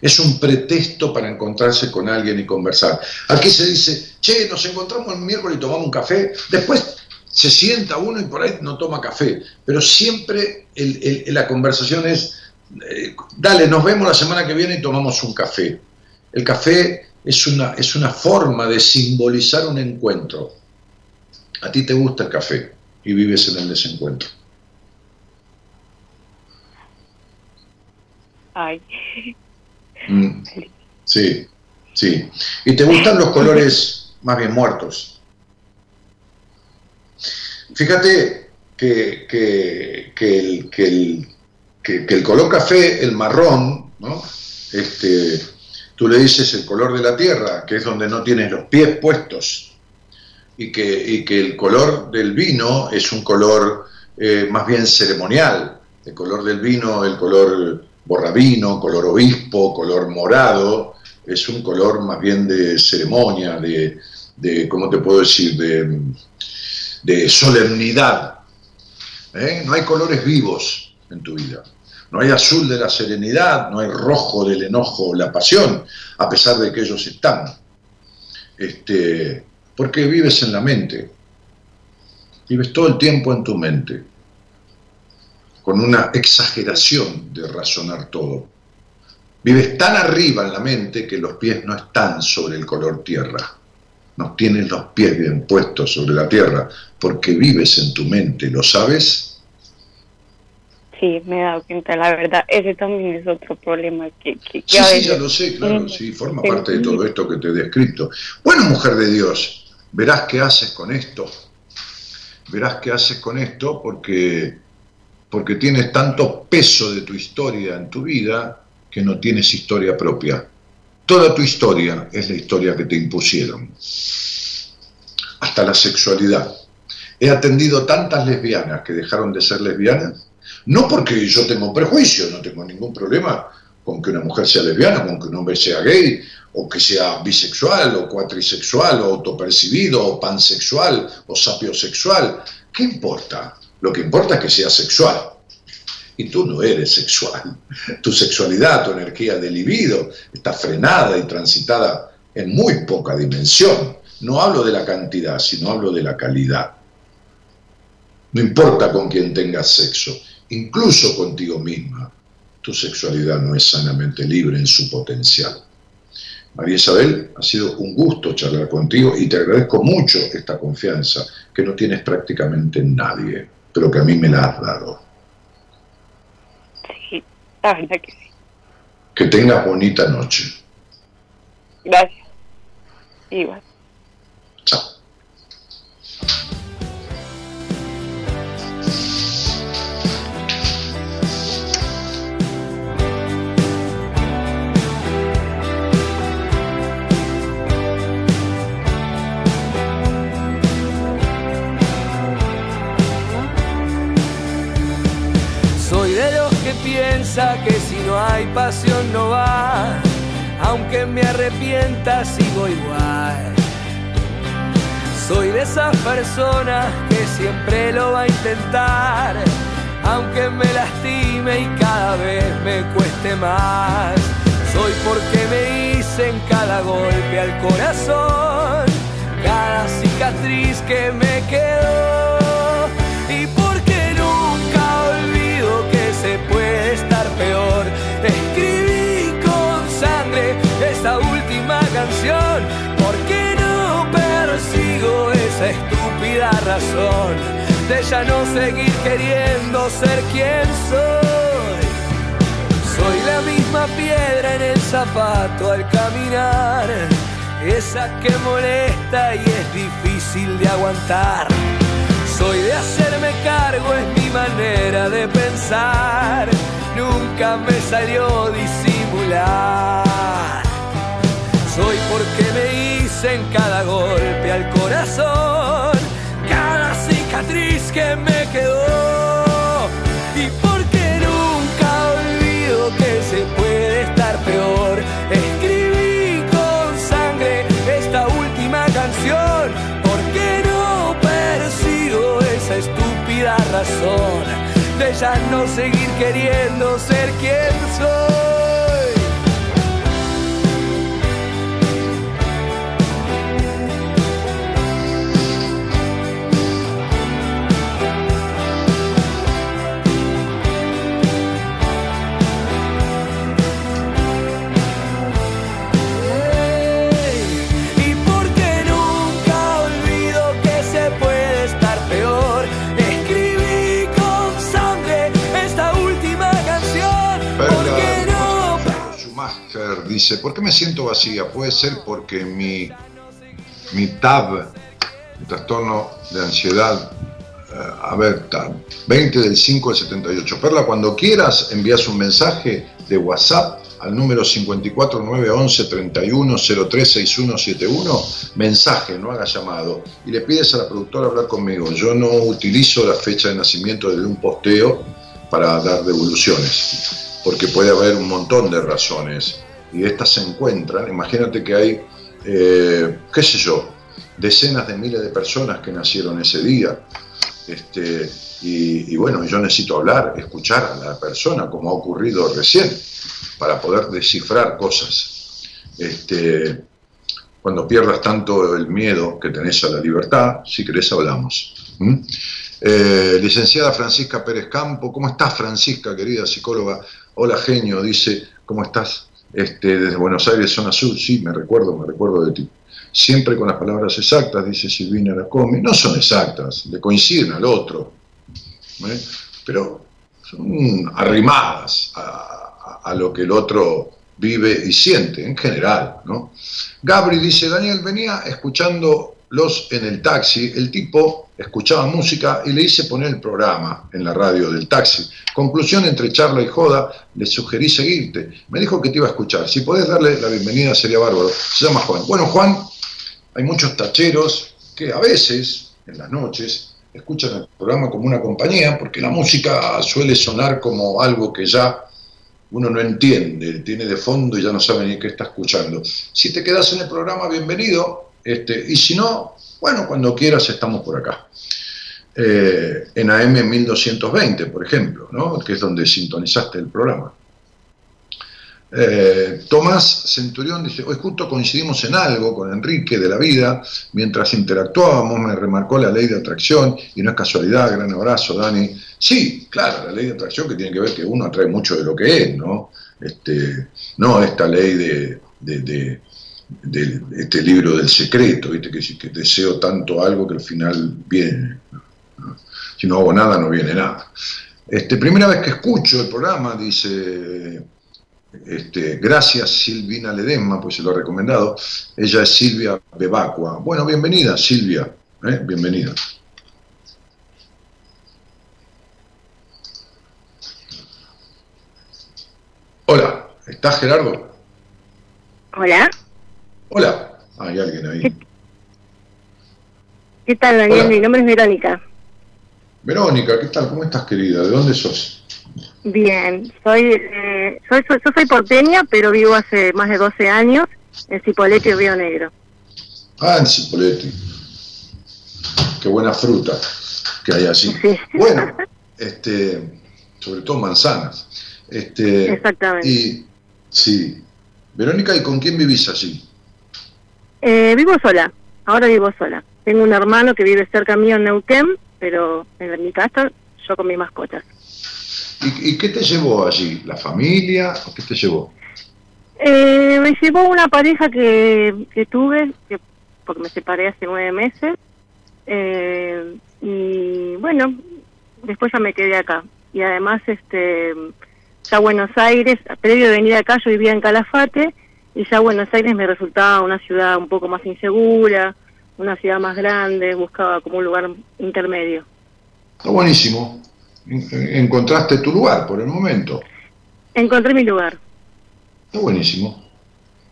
es un pretexto para encontrarse con alguien y conversar. Aquí se dice, che, nos encontramos el miércoles y tomamos un café, después se sienta uno y por ahí no toma café, pero siempre la conversación es, eh, dale, nos vemos la semana que viene y tomamos un café. El café es una, es una forma de simbolizar un encuentro. A ti te gusta el café y vives en el desencuentro. Ay, Mm. Sí, sí. ¿Y te gustan los colores más bien muertos? Fíjate que, el, que, el, color café, el marrón, ¿no? este, tú le dices el color de la tierra, que es donde no tienes los pies puestos, y que, el color del vino es un color eh, más bien ceremonial. El color del vino, el color borrabino, color obispo, color morado, es un color más bien de ceremonia, de, de ¿cómo te puedo decir?, de, solemnidad. ¿eh? No hay colores vivos en tu vida. No hay azul de la serenidad, no hay rojo del enojo, la pasión, a pesar de que ellos están. Este, porque vives en la mente. Vives todo el tiempo en tu mente con una exageración de razonar todo. Vives tan arriba en la mente que los pies no están sobre el color tierra. no tienes los pies bien puestos sobre la tierra porque vives en tu mente, ¿lo sabes? Sí, me he dado cuenta, la verdad, ese también es otro problema que, que, sí, sí, ya lo sé, claro, sí, forma parte de todo esto que te he descrito. Bueno, mujer de Dios, verás qué haces con esto, verás qué haces con esto porque, porque tienes tanto peso de tu historia en tu vida que no tienes historia propia. Toda tu historia es la historia que te impusieron. Hasta la sexualidad. He atendido tantas lesbianas que dejaron de ser lesbianas, no porque yo tengo prejuicio, no tengo ningún problema con que una mujer sea lesbiana, con que un hombre sea gay, o que sea bisexual, o cuatrisexual, o autopercibido, o pansexual, o sapiosexual. ¿Qué importa? Lo que importa es que sea sexual y tú no eres sexual. Tu sexualidad, tu energía de libido está frenada y transitada en muy poca dimensión. No hablo de la cantidad, sino hablo de la calidad. No importa con quién tengas sexo, incluso contigo misma, tu sexualidad no es sanamente libre en su potencial. María Isabel, ha sido un gusto charlar contigo y te agradezco mucho esta confianza que no tienes prácticamente en nadie, pero que a mí me la has dado. La verdad que sí. Que tengas bonita noche. Gracias. Igual. Chao. Piensa que si no hay pasión no va, aunque me arrepienta sigo igual. Soy de esas personas que siempre lo va a intentar, aunque me lastime y cada vez me cueste más. Soy porque me hice en cada golpe al corazón, cada cicatriz que me quedó estar Escribí con sangre esta última canción porque no persigo esa estúpida razón de ya no seguir queriendo ser quien soy. Soy la misma piedra en el zapato al caminar, esa que molesta y es difícil de aguantar. Soy de hacerme cargo, es mi manera de pensar nunca me salió disimular. Soy porque me hice en cada golpe al corazón, cada cicatriz que me quedó. Y porque nunca olvido que se puede estar peor. Escribí con sangre esta última canción, porque no persigo esa estúpida razón de ya no seguir queriendo ser quien soy. Dice, ¿por qué me siento vacía? Puede ser porque mi, mi TAB, mi trastorno de ansiedad, a ver, TAB, 20 del 5 del 78. Perla, cuando quieras envías un mensaje de WhatsApp al número 54911 31036171, mensaje, no haga llamado, y le pides a la productora hablar conmigo. Yo no utilizo la fecha de nacimiento de un posteo para dar devoluciones, porque puede haber un montón de razones y estas se encuentran, imagínate que hay, eh, qué sé yo, decenas de miles de personas que nacieron ese día. Este, y, bueno, yo necesito hablar, escuchar a la persona, como ha ocurrido recién, para poder descifrar cosas. Este, cuando pierdas tanto el miedo que tenés a la libertad, si querés hablamos. Eh, licenciada Francisca Pérez Campo, ¿cómo estás Francisca, querida psicóloga? Hola genio, dice, ¿cómo estás? Este, desde Buenos Aires, zona sur, sí, me recuerdo, me recuerdo de ti. siempre con las palabras exactas, dice Silvina Lacomi, no son exactas, le coinciden al otro, ¿eh? pero son arrimadas a, lo que el otro vive y siente en general. ¿no? Gabri dice, Daniel, venía escuchando los en el taxi, el tipo escuchaba música y le hice poner el programa en la radio del taxi. Conclusión entre charla y joda, le sugerí seguirte. Me dijo que te iba a escuchar. Si podés darle la bienvenida sería bárbaro. Se llama Juan. Bueno, Juan, hay muchos tacheros que a veces, en las noches, escuchan el programa como una compañía, porque la música suele sonar como algo que ya uno no entiende, tiene de fondo y ya no sabe ni qué está escuchando. Si te quedas en el programa, bienvenido este, y si no, bueno, cuando quieras estamos por acá. Eh, en AM 1220, por ejemplo, que es donde sintonizaste el programa. Eh, Tomás Centurión dice, hoy justo coincidimos en algo con Enrique de la vida, mientras interactuábamos me remarcó la ley de atracción y no es casualidad, gran abrazo Dani. Sí, claro, la ley de atracción que tiene que ver que uno atrae mucho de lo que es, ¿no? Este, no esta ley de este libro del secreto, ¿viste? Que, deseo tanto algo que al final viene. Si no hago nada, no viene nada. Este, primera vez que escucho el programa, dice, este, gracias Silvina Ledesma, pues se lo ha recomendado. Ella es Silvia Bebacua. Bueno, bienvenida Silvia, ¿eh? bienvenida. Hola, ¿estás Gerardo? Hola. Hola, hay alguien ahí. ¿Qué, tal, Daniel? Mi nombre es Verónica. Verónica, ¿qué tal? ¿Cómo estás, querida? ¿De dónde sos? Bien, soy, eh, soy, soy, yo soy porteña, pero vivo hace más de 12 años en Cipolletti, Río Negro. Ah, en Cipolletti. Qué buena fruta que hay allí. Bueno, este, sobre todo manzanas. Este, Exactamente. Y, sí. Verónica, ¿y con quién vivís allí? Eh, vivo sola, ahora vivo sola. Tengo un hermano que vive cerca mío en Neuquén, pero en mi casa yo con mis mascotas. ¿Y, qué te llevó allí? ¿La familia o qué te llevó? Eh, me llevó una pareja que, que tuve, que, porque me separé hace nueve meses. Eh, y bueno, después ya me quedé acá. Y además, este ya Buenos Aires, previo de venir acá, yo vivía en Calafate y ya Buenos Aires me resultaba una ciudad un poco más insegura, una ciudad más grande, buscaba como un lugar intermedio. Está buenísimo. Encontraste tu lugar por el momento. Encontré mi lugar. Está buenísimo.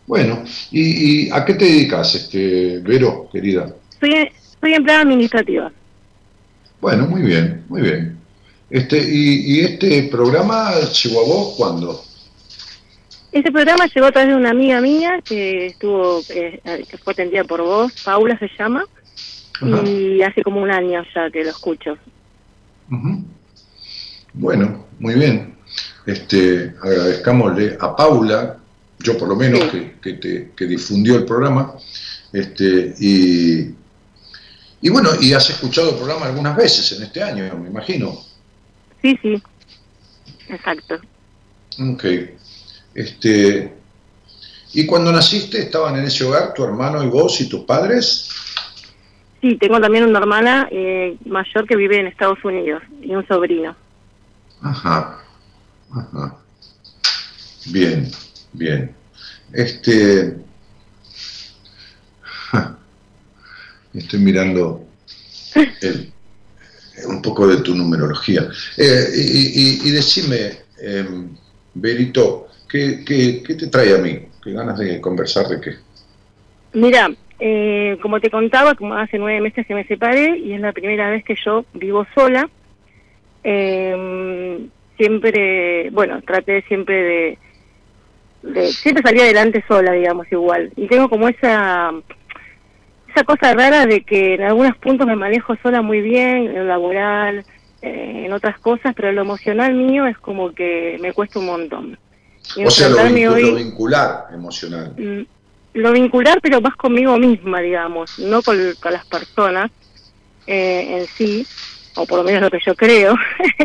Bueno, ¿y, a qué te dedicas, este, Vero, querida? Soy, soy empleada administrativa. Bueno, muy bien, muy bien. Este, y, y este programa llegó a vos cuándo? Este programa llegó a través de una amiga mía que estuvo, eh, que fue atendida por vos, Paula se llama, y hace como un año ya que lo escucho. Bueno, muy bien. Este, agradezcámosle a Paula, yo por lo menos que, te, que difundió el programa, este, y, y bueno, y has escuchado el programa algunas veces en este año, me imagino. Sí, sí, exacto. Ok. Este, ¿Y cuando naciste estaban en ese hogar tu hermano y vos y tus padres? Sí, tengo también una hermana eh, mayor que vive en Estados Unidos y un sobrino. Ajá, ajá. Bien, bien. Este, estoy mirando [LAUGHS] un poco de tu numerología. Eh, y, y, decime, eh, Berito, ¿Qué, qué, te trae a mí? ¿Qué ganas de conversar de qué? Mira, eh, como te contaba, como hace nueve meses que me separé y es la primera vez que yo vivo sola. Em, siempre, bueno, traté siempre de, siempre salir adelante sola, digamos, igual. Y tengo como esa esa cosa rara de que en algunos puntos me manejo sola muy bien, en lo laboral, eh, en otras cosas, pero lo emocional mío es como que me cuesta un montón o sea, lo, vincular emocional. Mm, lo vincular, pero más conmigo misma, digamos, no con, las personas eh, en sí, o por lo menos lo que yo creo.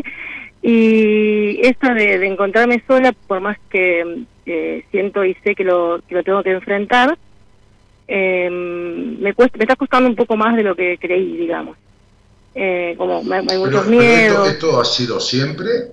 [LAUGHS] y esto de, encontrarme sola, por más que eh, siento y sé que lo, que lo tengo que enfrentar, eh, me, cuesta, me está costando un poco más de lo que creí, digamos. Eh, como hay muchos miedos. esto, ha sido siempre?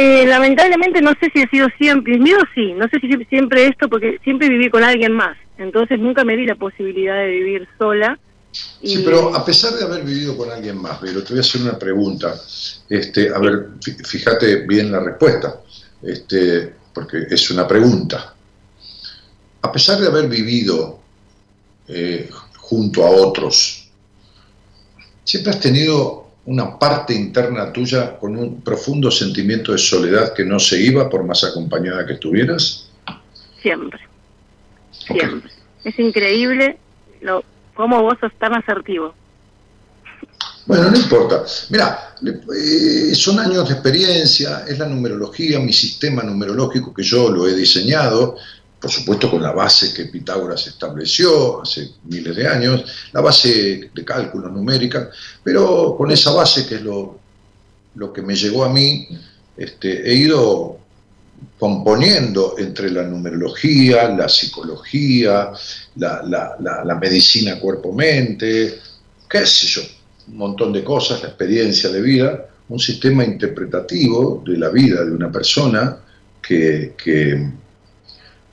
Eh, lamentablemente no sé si ha sido siempre, miedo sí, no sé si siempre esto, porque siempre viví con alguien más, entonces nunca me di la posibilidad de vivir sola. Sí, pero a pesar de haber vivido con alguien más, pero te voy a hacer una pregunta. Este, a ver, fíjate bien la respuesta, este, porque es una pregunta. A pesar de haber vivido eh, junto a otros, ¿siempre has tenido una parte interna tuya con un profundo sentimiento de soledad que no se iba por más acompañada que estuvieras? Siempre, siempre. Es increíble lo cómo vos sos tan asertivo. Bueno, no importa. Mira, eh, son años de experiencia, es la numerología, mi sistema numerológico que yo lo he diseñado, por supuesto con la base que Pitágoras estableció hace miles de años, la base de cálculos numérica, pero con esa base que es lo, lo que me llegó a mí, este, he ido componiendo entre la numerología, la psicología, la, medicina cuerpo-mente, qué sé yo, un montón de cosas, la experiencia de vida, un sistema interpretativo de la vida de una persona que, que,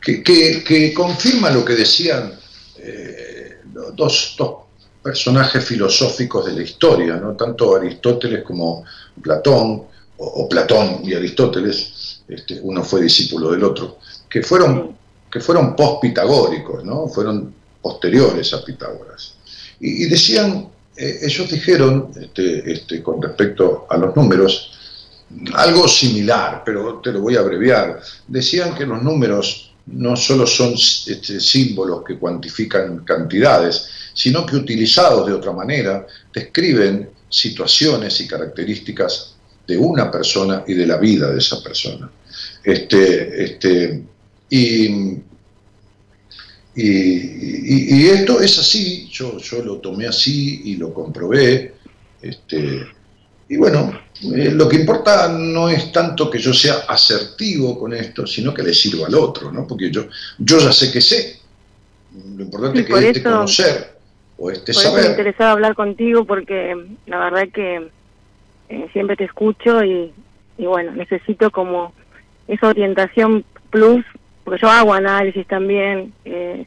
que, confirma lo que decían eh, dos, dos, personajes filosóficos de la historia, ¿no? tanto Aristóteles como Platón, o Platón y Aristóteles, este, uno fue discípulo del otro, que fueron, que fueron post-pitagóricos, ¿no? fueron posteriores a Pitágoras. Y, decían, eh, ellos dijeron, este, este, con respecto a los números, algo similar, pero te lo voy a abreviar. Decían que los números no solo son este, símbolos que cuantifican cantidades, sino que utilizados de otra manera describen situaciones y características de una persona y de la vida de esa persona. Este, este, y, y, esto es así, yo, yo lo tomé así y lo comprobé. Este, y bueno, eh, lo que importa no es tanto que yo sea asertivo con esto, sino que le sirva al otro, ¿no? Porque yo, yo ya sé que sé. Lo importante es que este conocer o este por saber. Eso me interesaba hablar contigo porque la verdad que eh, siempre te escucho y, bueno, necesito como esa orientación plus, porque yo hago análisis también, eh,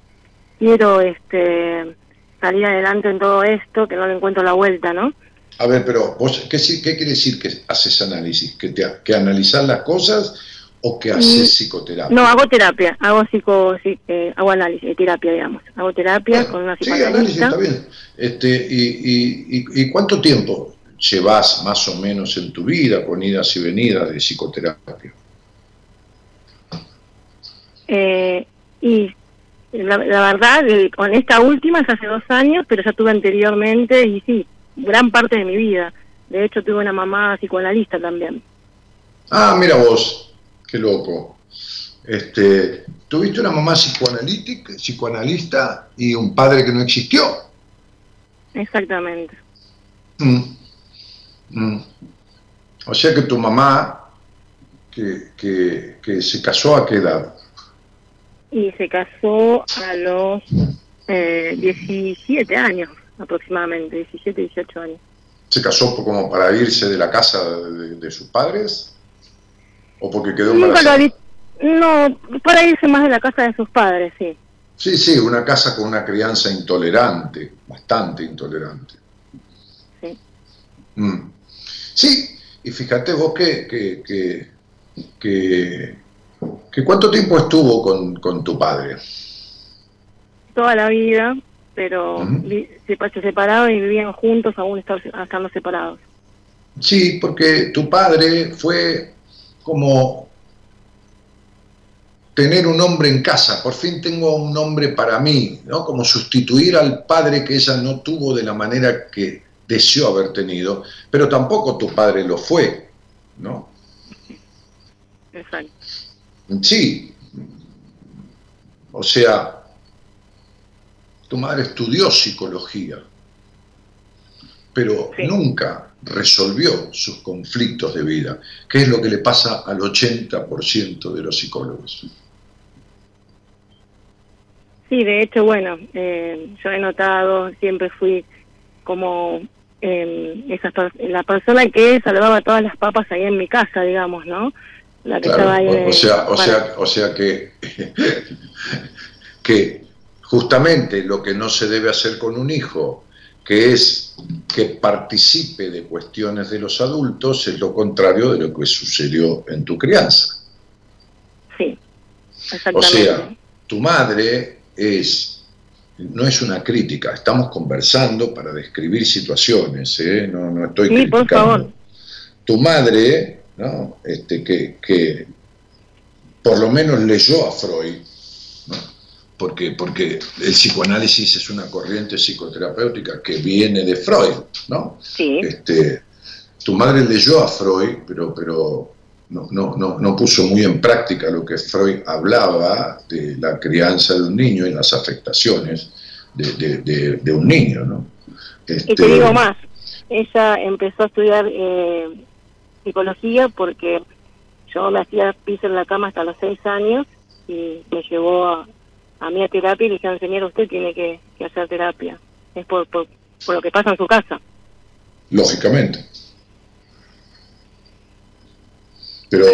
quiero este salir adelante en todo esto, que no le encuentro la vuelta, ¿no? A ver, pero vos, ¿qué, qué quiere decir que haces análisis? ¿Que, te, que analizar las cosas o que haces mm, psicoterapia? No, hago terapia, hago psico, eh, hago análisis, terapia, digamos. Hago terapia con una psicoanalista. Sí, análisis está bien. Este, y, y, y, cuánto tiempo llevas más o menos en tu vida con idas y venidas de psicoterapia? Eh, y la, verdad, con esta última es hace dos años, pero ya tuve anteriormente y sí, gran parte de mi vida. De hecho, tuve una mamá psicoanalista también. Ah, mira vos, qué loco. Este, tuviste una mamá psicoanalítica, psicoanalista y un padre que no existió. Exactamente. Mm. Mm. O sea que tu mamá, que, que, se casó a qué edad? Y se casó a los eh, 17 años aproximadamente, 17, 18 años. ¿Se casó como para irse de la casa de, sus padres? ¿O porque quedó embarazada? No, para irse más de la casa de sus padres, sí. Sí, sí, una casa con una crianza intolerante, bastante intolerante. Sí. Mm. Sí, y fíjate vos que, que, que, cuánto tiempo estuvo con, tu padre. Toda la vida, pero se, separaron y vivían juntos aún estando separados. Sí, porque tu padre fue como tener un hombre en casa, por fin tengo un hombre para mí, ¿no? Como sustituir al padre que ella no tuvo de la manera que deseó haber tenido, pero tampoco tu padre lo fue, ¿no? Exacto. Sí. O sea, tu madre estudió psicología, pero nunca resolvió sus conflictos de vida, que es lo que le pasa al 80% de los psicólogos. Sí, de hecho, bueno, eh, yo he notado, siempre fui como eh, esa, la persona que salvaba todas las papas ahí en mi casa, digamos, ¿no? La que estaba ahí o, sea, o, sea, o sea que, [LAUGHS] que justamente lo que no se debe hacer con un hijo, que es que participe de cuestiones de los adultos, es lo contrario de lo que sucedió en tu crianza. Sí, exactamente. O sea, tu madre es, no es una crítica, estamos conversando para describir situaciones, ¿eh? no, no estoy sí, por favor. Tu madre, ¿no? este, que, que por lo menos leyó a Freud, porque, porque el psicoanálisis es una corriente psicoterapéutica que viene de Freud, ¿no? Sí. Este, tu madre leyó a Freud, pero, pero no, no, no, no, puso muy en práctica lo que Freud hablaba de la crianza de un niño y las afectaciones de, de, un niño, ¿no? Este, y te digo más, ella empezó a estudiar eh, psicología porque yo me hacía piso en la cama hasta los seis años y me llevó a, a mí a terapia y le dijeron, señor, usted tiene que, hacer terapia. Es por, por, lo que pasa en su casa. Lógicamente. Pero,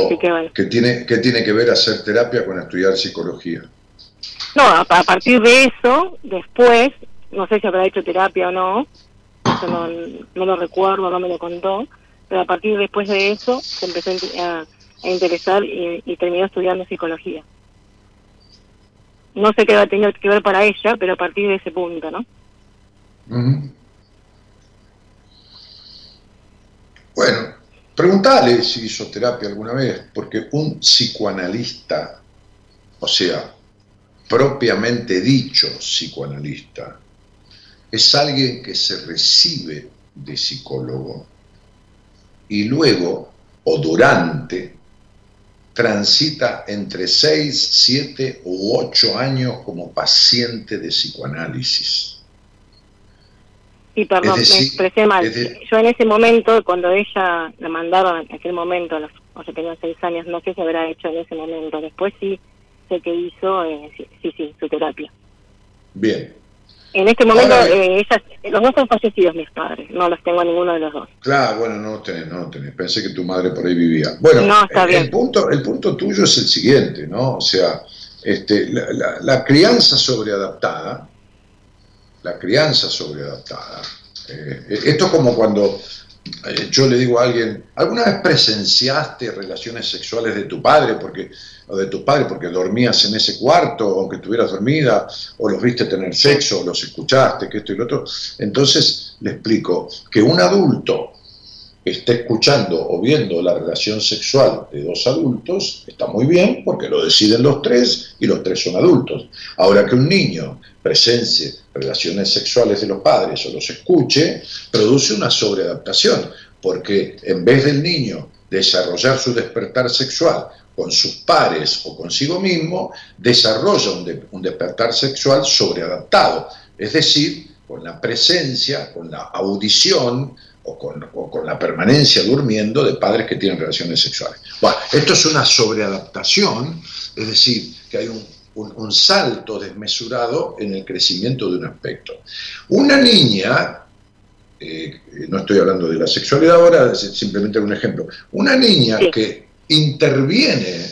¿qué, tiene, ¿qué tiene que ver hacer terapia con estudiar psicología? No, a, partir de eso, después, no sé si habrá hecho terapia o no, eso no, no lo recuerdo, no me lo contó, pero a partir después de eso se empezó a, interesar y, y terminó estudiando psicología no sé qué va a tener que ver para ella, pero a partir de ese punto, ¿no? Bueno, pregúntale si hizo terapia alguna vez, porque un psicoanalista, o sea, propiamente dicho psicoanalista, es alguien que se recibe de psicólogo y luego o durante transita entre 6, 7 u 8 años como paciente de psicoanálisis. Y perdón, me expresé mal. Yo en ese momento, cuando ella la mandaron, en aquel momento, los, o sea, tenía 6 años, no sé si habrá hecho en ese momento. Después sí sé que hizo, eh, sí, sí, su terapia. Bien. En este momento, eh, los dos son fallecidos mis padres, no los tengo a ninguno de los dos. Claro, bueno, no tenés, no tenés. Pensé que tu madre por ahí vivía. Bueno, el, punto, el punto tuyo es el siguiente, ¿no? O sea, este, la, crianza sobreadaptada, la crianza sobreadaptada, eh, esto es como cuando eh, yo le digo a alguien, ¿alguna vez presenciaste relaciones sexuales de tu padre porque, o de tu padre porque dormías en ese cuarto, aunque estuvieras dormida, o los viste tener sexo, o los escuchaste, que esto y lo otro? Entonces le explico que un adulto esté escuchando o viendo la relación sexual de dos adultos, está muy bien porque lo deciden los tres y los tres son adultos. Ahora que un niño presencie relaciones sexuales de los padres o los escuche, produce una sobreadaptación, porque en vez del niño desarrollar su despertar sexual con sus pares o consigo mismo, desarrolla un, un despertar sexual sobreadaptado, es decir, con la presencia, con la audición, o con, la permanencia durmiendo de padres que tienen relaciones sexuales. Bueno, esto es una sobreadaptación, es decir, que hay un, salto desmesurado en el crecimiento de un aspecto. Una niña, eh, no estoy hablando de la sexualidad ahora, es simplemente un ejemplo, una niña que interviene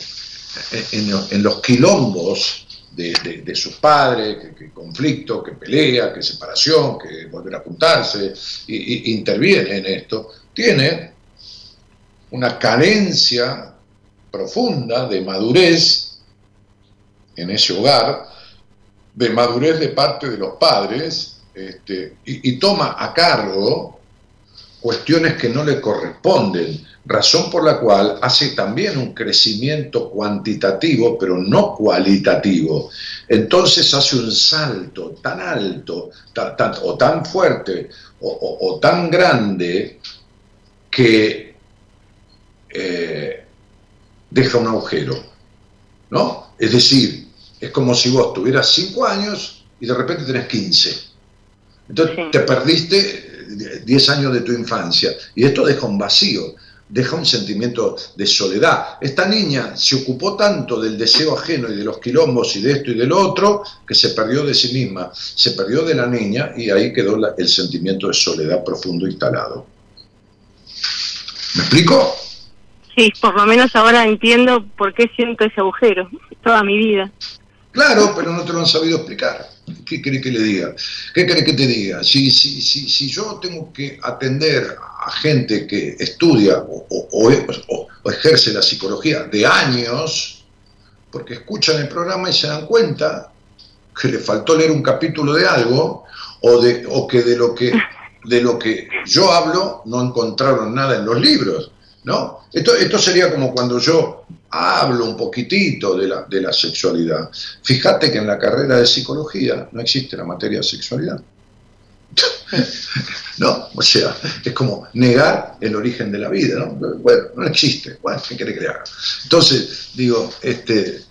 en los quilombos de, sus padres, que, conflicto, que pelea, que separación, que volver a juntarse, interviene en esto, tiene una carencia profunda de madurez en ese hogar, de madurez de parte de los padres, este, y toma a cargo cuestiones que no le corresponden, razón por la cual hace también un crecimiento cuantitativo, pero no cualitativo. Entonces hace un salto tan alto o tan fuerte o, tan grande que eh, deja un agujero. ¿no? Es decir, es como si vos tuvieras 5 años y de repente tenés 15. Entonces te perdiste 10 años de tu infancia y esto deja un vacío. Deja un sentimiento de soledad. Esta niña se ocupó tanto del deseo ajeno y de los quilombos y de esto y del otro, que se perdió de sí misma, se perdió de la niña y ahí quedó el sentimiento de soledad profundo instalado. ¿Me explico? Sí, por lo menos ahora entiendo por qué siento ese agujero toda mi vida. Claro, pero no te lo han sabido explicar. ¿Qué querés que le diga? ¿Qué querés que te diga? Si, si, si, si yo tengo que atender a gente que estudia o, ejerce la psicología de años, porque escuchan el programa y se dan cuenta que le faltó leer un capítulo de algo o, de, o que, de lo que de lo que yo hablo no encontraron nada en los libros. ¿no? Esto, esto sería como cuando yo hablo un poquitito de la, de la sexualidad. Fíjate que en la carrera de psicología no existe la materia de sexualidad. [LAUGHS] ¿No? O sea, es como negar el origen de la vida, ¿no? Bueno, no existe. Bueno, ¿qué quiere que Entonces, digo, este. Eh,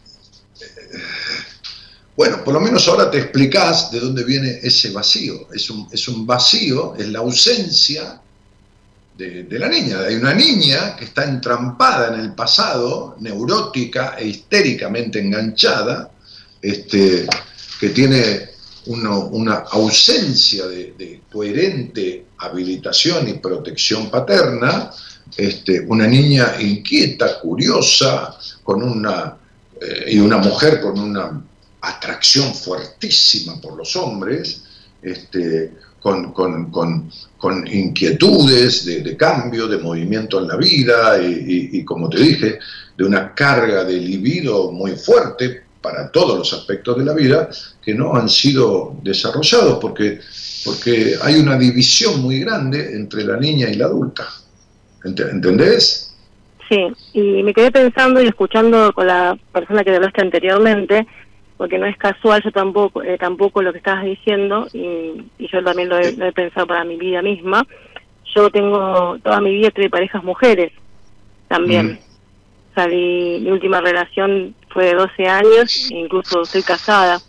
bueno, por lo menos ahora te explicás de dónde viene ese vacío. Es un, es un vacío, es la ausencia de, la niña. Hay una niña que está entrampada en el pasado, neurótica e histéricamente enganchada, este, que tiene una ausencia de, coherente habilitación y protección paterna, este, una niña inquieta, curiosa, con una, eh, y una mujer con una atracción fuertísima por los hombres, este, con, con, inquietudes de, cambio, de movimiento en la vida y, como te dije, de una carga de libido muy fuerte para todos los aspectos de la vida que no han sido desarrollados porque, porque hay una división muy grande entre la niña y la adulta. ¿Entendés? Sí, y me quedé pensando y escuchando con la persona que hablaste anteriormente, porque no es casual, yo tampoco, eh, tampoco lo que estabas diciendo, y, yo también lo he, pensado para mi vida misma. Yo tengo, toda mi vida tuve parejas mujeres también. Mm. Salí, mi última relación fue de 12 años, incluso estoy casada.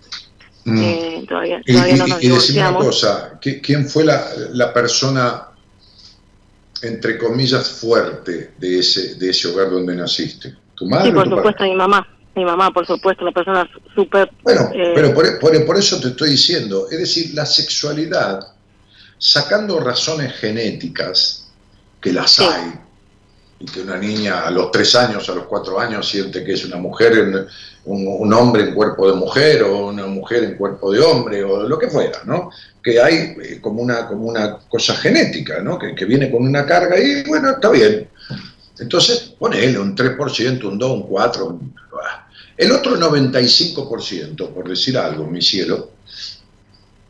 Mm. Eh, todavía, todavía no nos y, y una cosa, ¿quién fue la, la persona entre comillas, fuerte de ese, de ese hogar donde naciste? ¿Tu madre? Sí, por supuesto, mi mamá mi mamá, por supuesto, una persona súper... Bueno, eh, pero por, por, eso te estoy diciendo, es decir, la sexualidad, sacando razones genéticas, que las hay, y que una niña a los tres años, a los cuatro años, siente que es una mujer, un, hombre en cuerpo de mujer, o una mujer en cuerpo de hombre, o lo que fuera, ¿no? Que hay eh, como una, como una cosa genética, ¿no? Que, que viene con una carga y, bueno, está bien. Entonces, ponele un 3%, un 2, un 4, el otro 95%, por decir algo, mi cielo,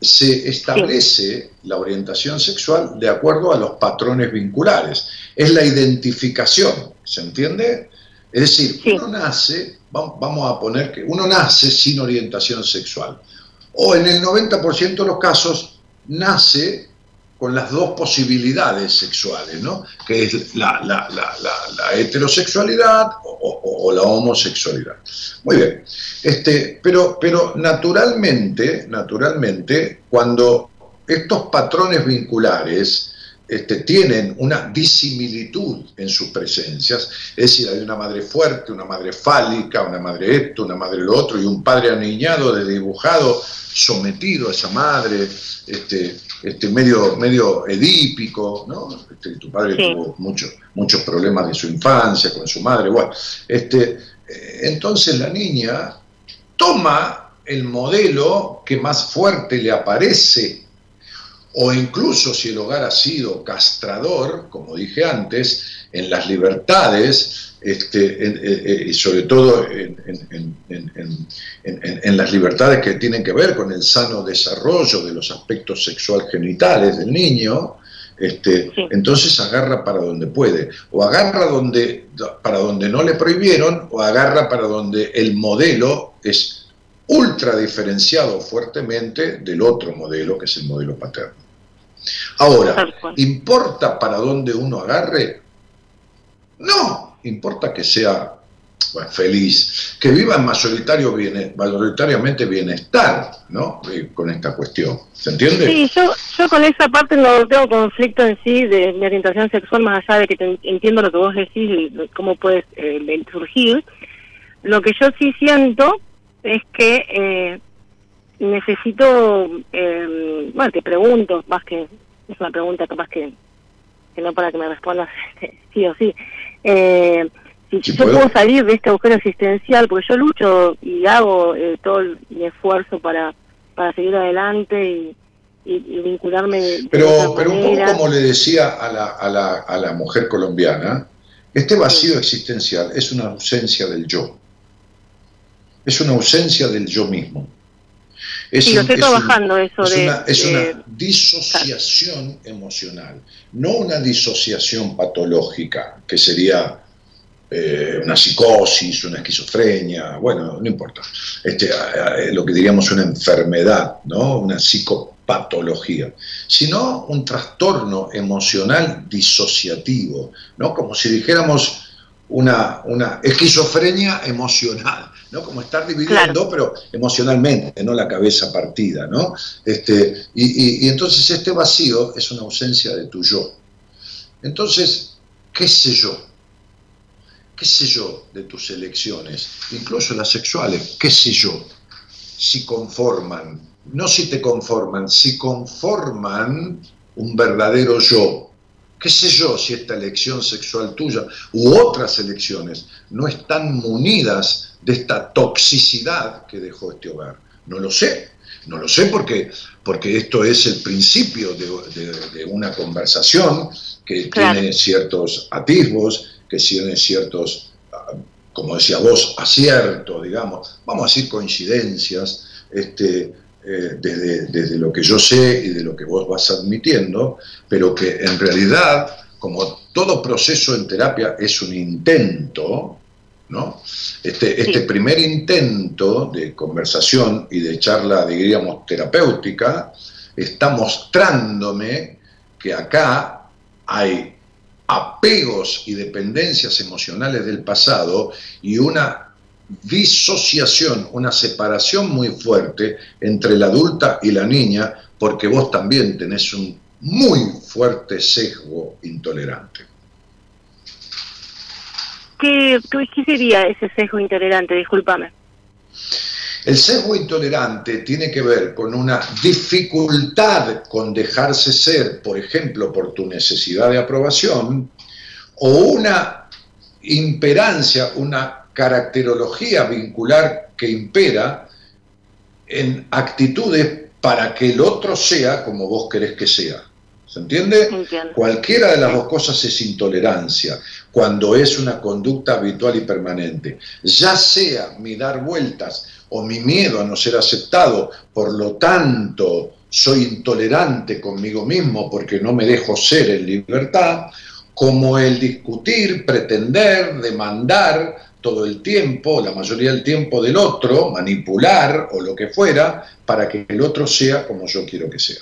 se establece la orientación sexual de acuerdo a los patrones vinculares. Es la identificación, ¿se entiende? Es decir, uno nace, vamos a poner que uno nace sin orientación sexual. O en el 90% de los casos nace con las dos posibilidades sexuales, ¿no? que es la, heterosexualidad o, la homosexualidad. Muy bien, este, pero, pero naturalmente, naturalmente, cuando estos patrones vinculares este, tienen una disimilitud en sus presencias, es decir, hay una madre fuerte, una madre fálica, una madre esto, una madre lo otro, y un padre aniñado, desdibujado, sometido a esa madre, este, este, medio, medio edípico, ¿no? Este, tu padre tuvo muchos muchos problemas de su infancia con su madre, bueno, este, eh, entonces la niña toma el modelo que más fuerte le aparece, o incluso si el hogar ha sido castrador, como dije antes, en las libertades, este, y sobre todo en, las libertades que tienen que ver con el sano desarrollo de los aspectos sexual genitales del niño, este, entonces agarra para donde puede, o agarra donde, para donde no le prohibieron, o agarra para donde el modelo es ultra diferenciado fuertemente del otro modelo, que es el modelo paterno. Ahora, ¿importa para dónde uno agarre? No, importa que sea feliz, que vivan mayoritario mayoritariamente bienestar, ¿no? Eh, con esta cuestión. ¿Se entiende? Sí, yo, yo con esa parte no tengo conflicto en sí de mi orientación sexual, más allá de que entiendo lo que vos decís y cómo puedes eh, surgir. Lo que yo sí siento es que eh, necesito, eh, bueno, te pregunto, más que es una pregunta capaz que, que no para que me respondas [LAUGHS] este, sí o sí. Eh, si yo puedo. salir de este agujero existencial, porque yo lucho y hago eh, todo mi esfuerzo para, para seguir adelante y, vincularme. pero, pero un poco como le decía a la, a, la, a la mujer colombiana, este vacío existencial es una ausencia del yo. Es una ausencia del yo mismo. Es lo estoy trabajando eso de, una, es una disociación emocional, no una disociación patológica, que sería eh, una psicosis, una esquizofrenia, bueno, no importa. Este, lo que diríamos una enfermedad, ¿no? Una psicopatología, sino un trastorno emocional disociativo, ¿no? Como si dijéramos una, una esquizofrenia emocional, ¿no? Como estar dividido en dos, pero emocionalmente, no la cabeza partida, ¿no? Este, y, y, entonces este vacío es una ausencia de tu yo. Entonces, ¿qué sé yo? ¿Qué sé yo de tus elecciones? Incluso las sexuales, ¿qué sé yo? Si conforman, no si te conforman, si conforman un verdadero yo, qué sé yo si esta elección sexual tuya u otras elecciones no están munidas de esta toxicidad que dejó este hogar. No lo sé, no lo sé porque, porque esto es el principio de, una conversación que tiene ciertos atisbos, que tiene ciertos, como decía vos, aciertos, digamos, vamos a decir coincidencias, este, eh, desde, lo que yo sé y de lo que vos vas admitiendo, pero que en realidad, como todo proceso en terapia es un intento, ¿no? Este, este primer intento de conversación y de charla, diríamos, terapéutica, está mostrándome que acá hay apegos y dependencias emocionales del pasado y una disociación, una separación muy fuerte entre la adulta y la niña, porque vos también tenés un muy fuerte sesgo intolerante. ¿Qué, qué sería ese sesgo intolerante? Discúlpame. El sesgo intolerante tiene que ver con una dificultad con dejarse ser, por ejemplo, por tu necesidad de aprobación, o una imperancia, una caracterología vincular que impera en actitudes para que el otro sea como vos querés que sea. ¿Se entiende? Cualquiera de las dos cosas es intolerancia, cuando es una conducta habitual y permanente. Ya sea mi dar vueltas o mi miedo a no ser aceptado, por lo tanto soy intolerante conmigo mismo porque no me dejo ser en libertad, como el discutir, pretender, demandar, todo el tiempo, la mayoría del tiempo del otro, manipular o lo que fuera, para que el otro sea como yo quiero que sea.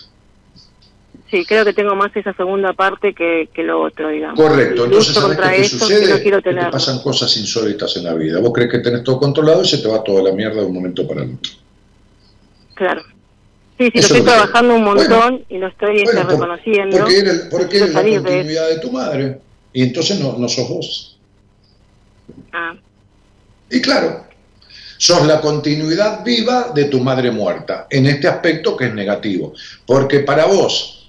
Sí, creo que tengo más esa segunda parte que, lo otro, digamos. Correcto, entonces ¿sabes qué sucede? Que te pasan cosas insólitas en la vida. Vos crees que tenés todo controlado y se te va toda la mierda de un momento para el otro. Claro. Sí, sí, lo estoy trabajando un montón y lo estoy este, reconociendo. Porque eres, porque eres la continuidad de... tu madre y entonces no, no sos vos. Ah. Y claro, sos la continuidad viva de tu madre muerta, en este aspecto que es negativo. Porque para vos,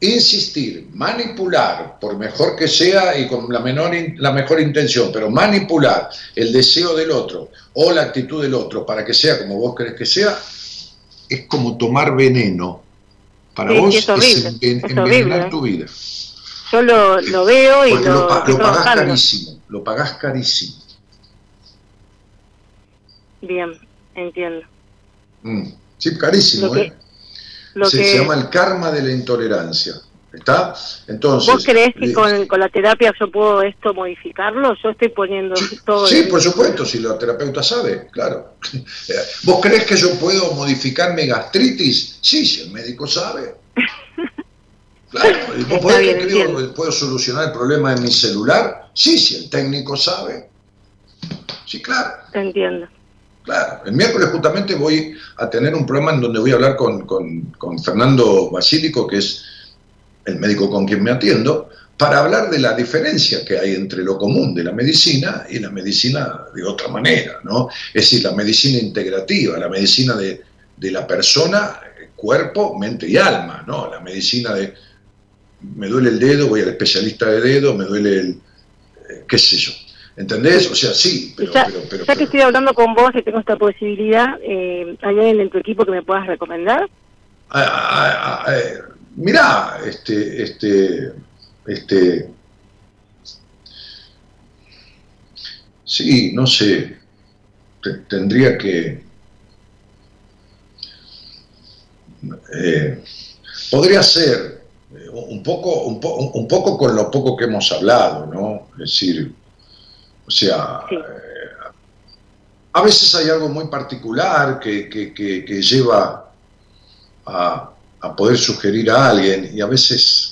insistir, manipular, por mejor que sea y con la, menor, la mejor intención, pero manipular el deseo del otro o la actitud del otro para que sea como vos querés que sea, es como tomar veneno. Para vos es, envenenar tu vida. Yo lo, veo y lo, lo pagás carísimo, lo pagás carísimo. Bien, entiendo. Mm, sí, carísimo, ¿eh? Se, llama el karma de la intolerancia. ¿Está? Entonces, ¿Vos crees que con, la terapia yo puedo esto modificarlo? Yo estoy poniendo todo. Sí, por supuesto, si la terapeuta sabe, claro. [LAUGHS] ¿Vos crees que yo puedo modificar mi gastritis? Sí, si el médico sabe. [LAUGHS] Claro. ¿Vos podés que puedo solucionar el problema de mi celular? Sí, si el técnico sabe. Sí, claro. Entiendo. Claro, el miércoles justamente voy a tener un programa en donde voy a hablar con, con Fernando Basílico, que es el médico con quien me atiendo, para hablar de la diferencia que hay entre lo común de la medicina y la medicina de otra manera, ¿no? Es decir, la medicina integrativa, la medicina de, la persona, cuerpo, mente y alma, ¿no? La medicina de me duele el dedo, voy al especialista de dedo, me duele el, eh, qué sé yo. ¿Entendés? O sea, sí, pero... Ya, que estoy hablando con vos y tengo esta posibilidad, eh, ¿hay alguien en tu equipo que me puedas recomendar? Ah, ah, ah, eh, mirá, este, este, este, sí, no sé, tendría que, eh, podría ser eh, un poco, un, un, poco con lo poco que hemos hablado, ¿no? Es decir, o sea, eh, a veces hay algo muy particular que, que lleva a, a poder sugerir a alguien y a veces...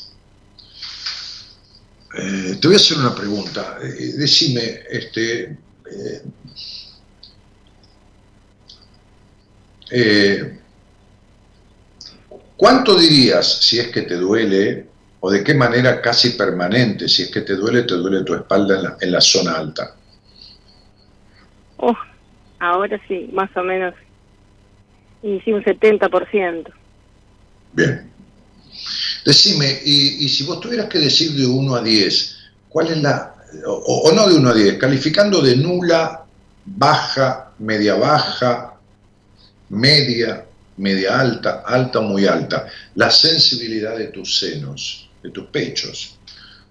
Eh, te voy a hacer una pregunta. Eh, decime, este, ¿cuánto dirías si es que te duele o de qué manera casi permanente, si es que te duele, te duele tu espalda en la, zona alta? Oh, ahora sí, más o menos. Y sí, un 70%. Bien. Decime, y, si vos tuvieras que decir de 1 a 10, ¿cuál es la, o, no de 1 a 10, calificando de nula, baja, media baja, media, media alta, alta, muy alta, la sensibilidad de tus senos, de tus pechos?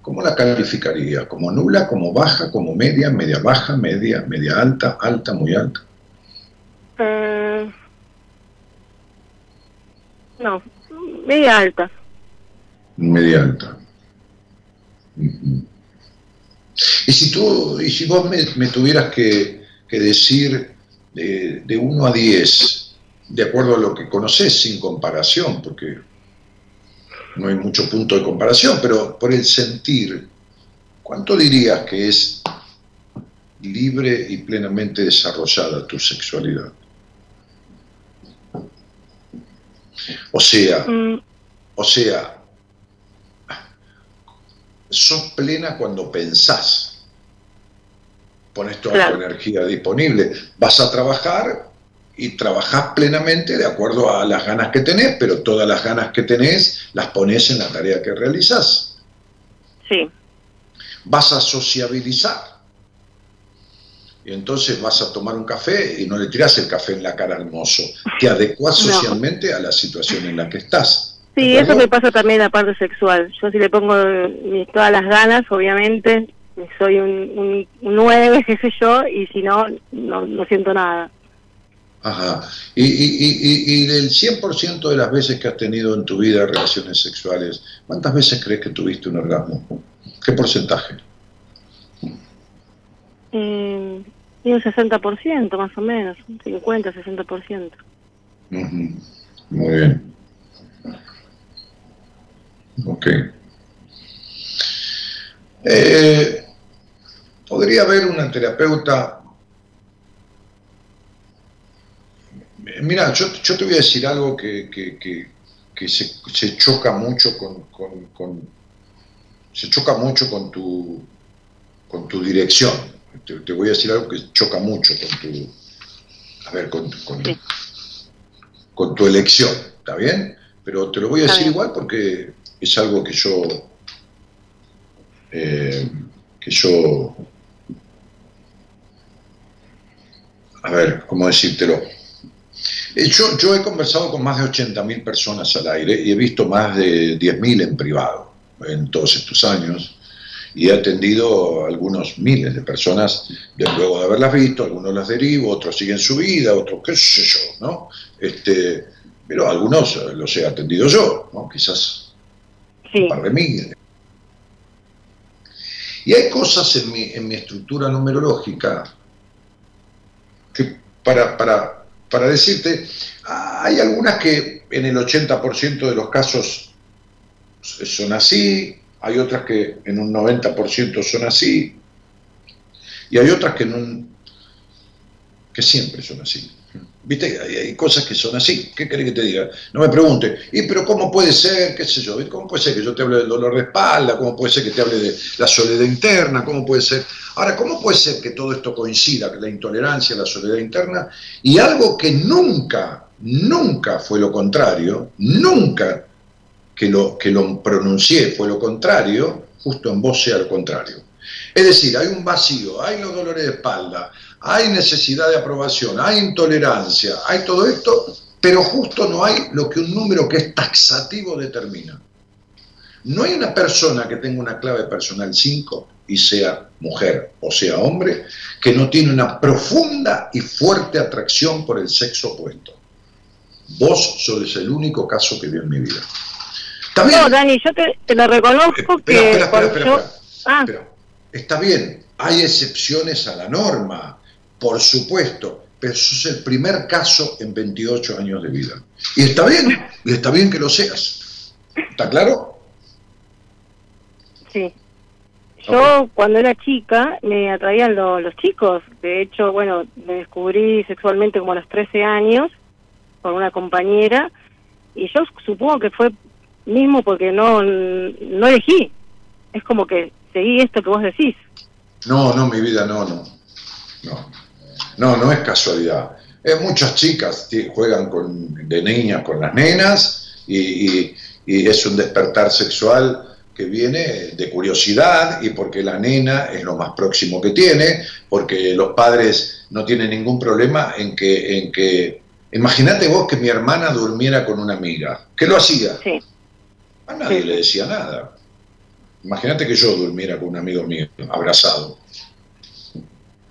¿Cómo la calificaría? ¿Como nula, como baja, como media, media baja, media, media alta, alta, muy alta? Eh, no, Media alta. Media alta. Y si tú, y si vos me, tuvieras que, decir de, de 1 a 10, de acuerdo a lo que conoces, sin comparación, porque no hay mucho punto de comparación, pero por el sentir, ¿cuánto dirías que es libre y plenamente desarrollada tu sexualidad? O sea, mm. o sea, sos plena cuando pensás. Pones toda tu energía disponible. Vas a trabajar y trabajás plenamente de acuerdo a las ganas que tenés, pero todas las ganas que tenés las pones en la tarea que realizás. Sí. Vas a sociabilizar y entonces vas a tomar un café y no le tiras el café en la cara al mozo. Te adecuas socialmente a la situación en la que estás. Sí, eso me pasa también en la parte sexual. Yo si le pongo todas las ganas, obviamente, soy un, un, 9, [LAUGHS] qué sé yo, y si no, no, siento nada. Ajá. Y, y, y, del 100% de las veces que has tenido en tu vida relaciones sexuales, ¿cuántas veces crees que tuviste un orgasmo? ¿Qué porcentaje? Eh, y un 60% más o menos, 50, 60%. Muy bien. Ok. Eh, podría haber una terapeuta. Mira, yo, yo, te voy a decir algo que, que, que, se, se, choca mucho con, con, con, se choca mucho con tu con tu dirección te, voy a decir algo que choca mucho con tu, a ver, con, con, tu elección, ¿está bien? Pero te lo voy a decir igual porque es algo que yo, eh, que yo, a ver, ¿cómo decírtelo? Eh, yo, yo he conversado con más de 80.000 personas al aire y he visto más de 10.000 en privado en todos estos años y he atendido a algunos miles de personas luego de haberlas visto, algunos las derivo, otros siguen su vida, otros qué sé yo, ¿no? Este, pero algunos los he atendido yo, ¿no? Quizás un par de miles. Y hay cosas en mi, en mi estructura numerológica que para, para, para decirte, hay algunas que en el 80% de los casos son así, hay otras que en un 90% son así, y hay otras que en un que siempre son así. ¿Viste? Hay, cosas que son así. ¿Qué querés que te diga? No me pregunte, ¿y pero cómo puede ser? ¿Qué sé yo? ¿Cómo puede ser que yo te hable del dolor de espalda? ¿Cómo puede ser que te hable de la soledad interna? ¿Cómo puede ser? Ahora, ¿cómo puede ser que todo esto coincida, la intolerancia, la soledad interna, y algo que nunca, nunca fue lo contrario, nunca que lo, que lo pronuncié fue lo contrario, justo en vos sea lo contrario? Es decir, hay un vacío, hay los dolores de espalda, hay necesidad de aprobación, hay intolerancia, hay todo esto, pero justo no hay lo que un número que es taxativo determina. No hay una persona que tenga una clave personal 5 y sea mujer o sea hombre, que no tiene una profunda y fuerte atracción por el sexo opuesto. Vos sos el único caso que vi en mi vida. No, Dani, yo te, lo reconozco que... Espera, espera, ah. Está bien, hay excepciones a la norma por supuesto, pero eso es el primer caso en 28 años de vida. Y está bien, y está bien que lo seas. ¿Está claro? Sí. Yo cuando era chica me atraían los chicos. De hecho, bueno, me descubrí sexualmente como a los 13 años con una compañera y yo supongo que fue mismo porque no, no elegí. Es como que seguí esto que vos decís. No, no, mi vida, no, no. No. No, no es casualidad. Eh, muchas chicas juegan con, de niñas con las nenas y, es un despertar sexual que viene de curiosidad y porque la nena es lo más próximo que tiene, porque los padres no tienen ningún problema en que... En que Imagínate vos que mi hermana durmiera con una amiga. ¿Qué lo hacía? Sí. A nadie le decía nada. Imagínate que yo durmiera con un amigo mío, abrazado.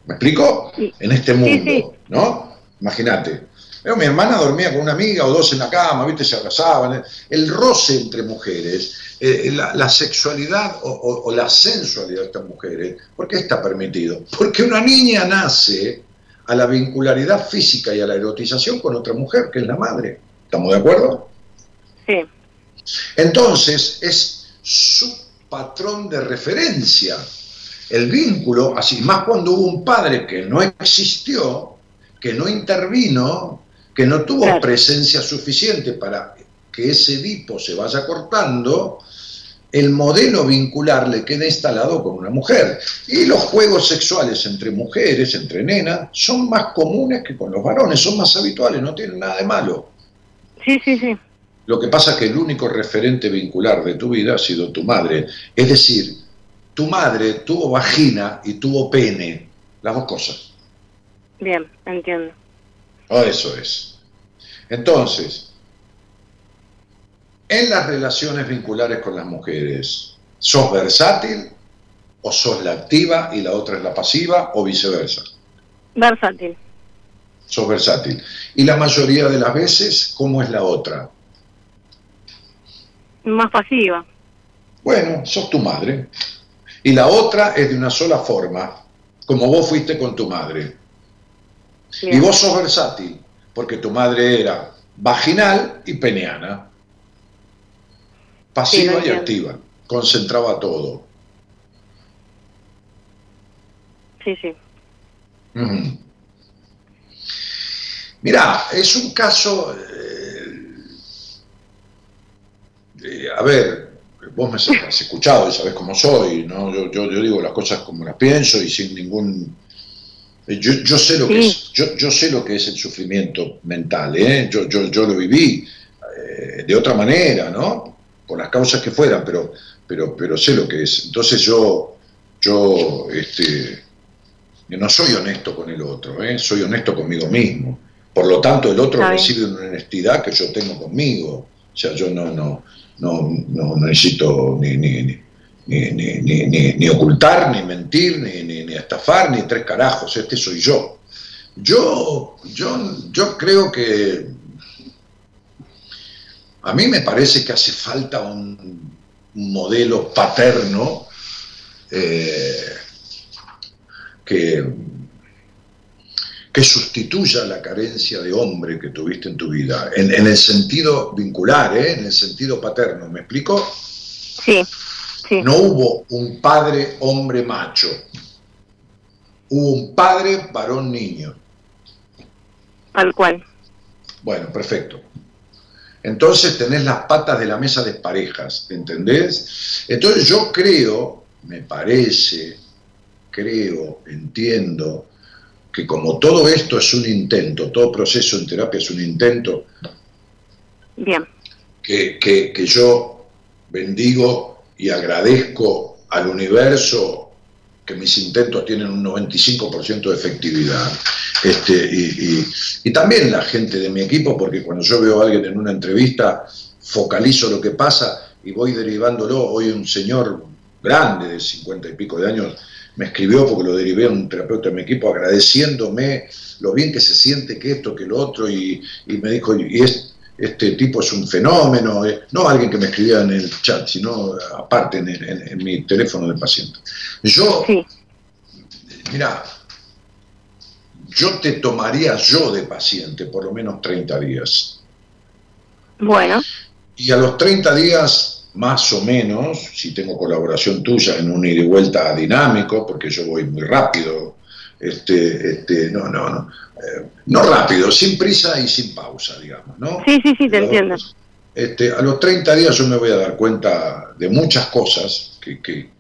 ¿Me explico? En este mundo, ¿no? Imagínate. Mi hermana dormía con una amiga o dos en la cama, ¿viste? Se abrazaban. El roce entre mujeres, eh, la, sexualidad o, la sensualidad de estas mujeres, ¿por qué está permitido? Porque una niña nace a la vincularidad física y a la erotización con otra mujer, que es la madre. ¿Estamos de acuerdo? Sí. Entonces, es su patrón de referencia el vínculo, así más cuando hubo un padre que no existió, que no intervino, que no tuvo presencia suficiente para que ese dipo se vaya cortando, el modelo vincular le queda instalado con una mujer. Y los juegos sexuales entre mujeres, entre nenas, son más comunes que con los varones, son más habituales, no tienen nada de malo. Sí, sí, sí. Lo que pasa es que el único referente vincular de tu vida ha sido tu madre. Es decir, tu madre tuvo vagina y tuvo pene, las dos cosas. Bien, entiendo. Oh, eso es. Entonces, en las relaciones vinculares con las mujeres, ¿sos versátil o sos la activa y la otra es la pasiva o viceversa? Versátil. Sos versátil. ¿Y la mayoría de las veces cómo es la otra? Más pasiva. Bueno, sos tu madre y la otra es de una sola forma, como vos fuiste con tu madre. Y vos sos versátil, porque tu madre era vaginal y peneana, pasiva y activa, concentraba todo. Sí, sí. Mirá, es un caso, eh, a ver, vos me has escuchado y sabés cómo soy, ¿no? Yo, yo, digo las cosas como las pienso y sin ningún... Eh, yo, yo sé lo que es, yo, yo, sé lo que es el sufrimiento mental, ¿eh? yo, yo, yo lo viví eh, de otra manera, ¿no? Por las causas que fueran, pero, pero, pero sé lo que es. Entonces yo, yo este, no soy honesto con el otro, ¿eh? soy honesto conmigo mismo. Por lo tanto, el otro recibe una honestidad que yo tengo conmigo. O sea, yo no, no, no, no, necesito ni, ni, ni, ni, ocultar, ni mentir, ni, estafar, ni tres carajos, este soy yo. Yo, yo, yo creo que a mí me parece que hace falta un, modelo paterno eh, que que sustituya la carencia de hombre que tuviste en tu vida, en, el sentido vincular, ¿eh? en el sentido paterno, ¿me explico? Sí, sí. No hubo un padre hombre macho, hubo un padre varón niño. Tal cual. Bueno, perfecto. Entonces tenés las patas de la mesa de parejas, ¿entendés? Entonces yo creo, me parece, creo, entiendo, que como todo esto es un intento, todo proceso en terapia es un intento, Bien. que, que, que yo bendigo y agradezco al universo que mis intentos tienen un 95% de efectividad. Este, y, y, y, también la gente de mi equipo, porque cuando yo veo a alguien en una entrevista, focalizo lo que pasa y voy derivándolo. Hoy un señor grande de 50 y pico de años me escribió porque lo derivé a un terapeuta de mi equipo agradeciéndome lo bien que se siente que esto, que lo otro, y, y me dijo, y es, este tipo es un fenómeno, eh, no alguien que me escribía en el chat, sino aparte en, en, en mi teléfono del paciente. Yo, Sí. mira, yo te tomaría yo de paciente por lo menos 30 días. Bueno, Y a los 30 días, más o menos, si tengo colaboración tuya en un ida y vuelta dinámico, porque yo voy muy rápido, este, este, no, no, no, eh, no rápido, sin prisa y sin pausa, digamos, ¿no? sí, sí, sí, te entiendo. Este, a los 30 días yo me voy a dar cuenta de muchas cosas que, que,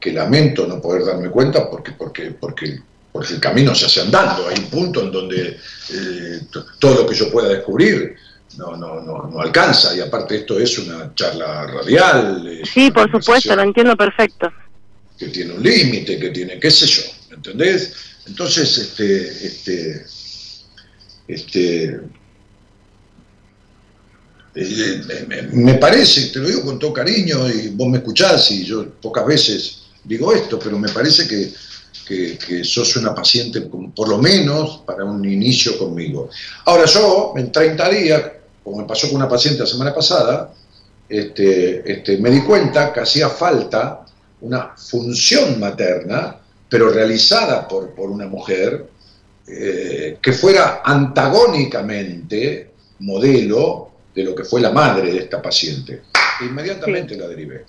que lamento no poder darme cuenta porque, porque, porque, porque el camino se hace andando. Hay un punto en donde eh, todo lo que yo pueda descubrir no, no, no, no alcanza. Y aparte esto es una charla radial. Sí, por supuesto, lo entiendo perfecto. que tiene un límite, que tiene, qué sé yo, ¿entendés? Entonces, este, este, este, eh, me, me parece, te lo digo con todo cariño y vos me escuchás y yo pocas veces digo esto, pero me parece que, que, que sos una paciente por lo menos para un inicio conmigo. Ahora yo, en 30 días, como me pasó con una paciente la semana pasada, este, este, me di cuenta que hacía falta una función materna, pero realizada por, por una mujer, eh, que fuera antagónicamente modelo de lo que fue la madre de esta paciente. E inmediatamente la derivé.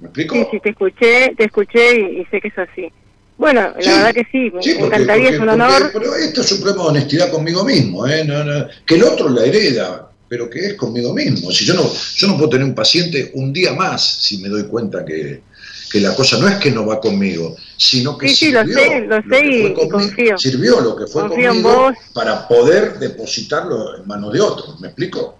¿Me explico? Sí, sí, te escuché, te escuché y, y sé que es así. Bueno, la verdad que sí, me Sí, porque, encantaría, porque- es un porque- honor. pero esto es un problema de honestidad conmigo mismo, ¿eh? No, no, que el otro la hereda, pero que es conmigo mismo. Si yo no, yo no puedo tener un paciente un día más si me doy cuenta que, que la cosa no es que no va conmigo, sino que Sí, sí, lo sirvió sé, lo sé que y- fue y conmigo- confío. Sirvió lo que fue Confío en conmigo para poder depositarlo en manos de otros. ¿Me explico?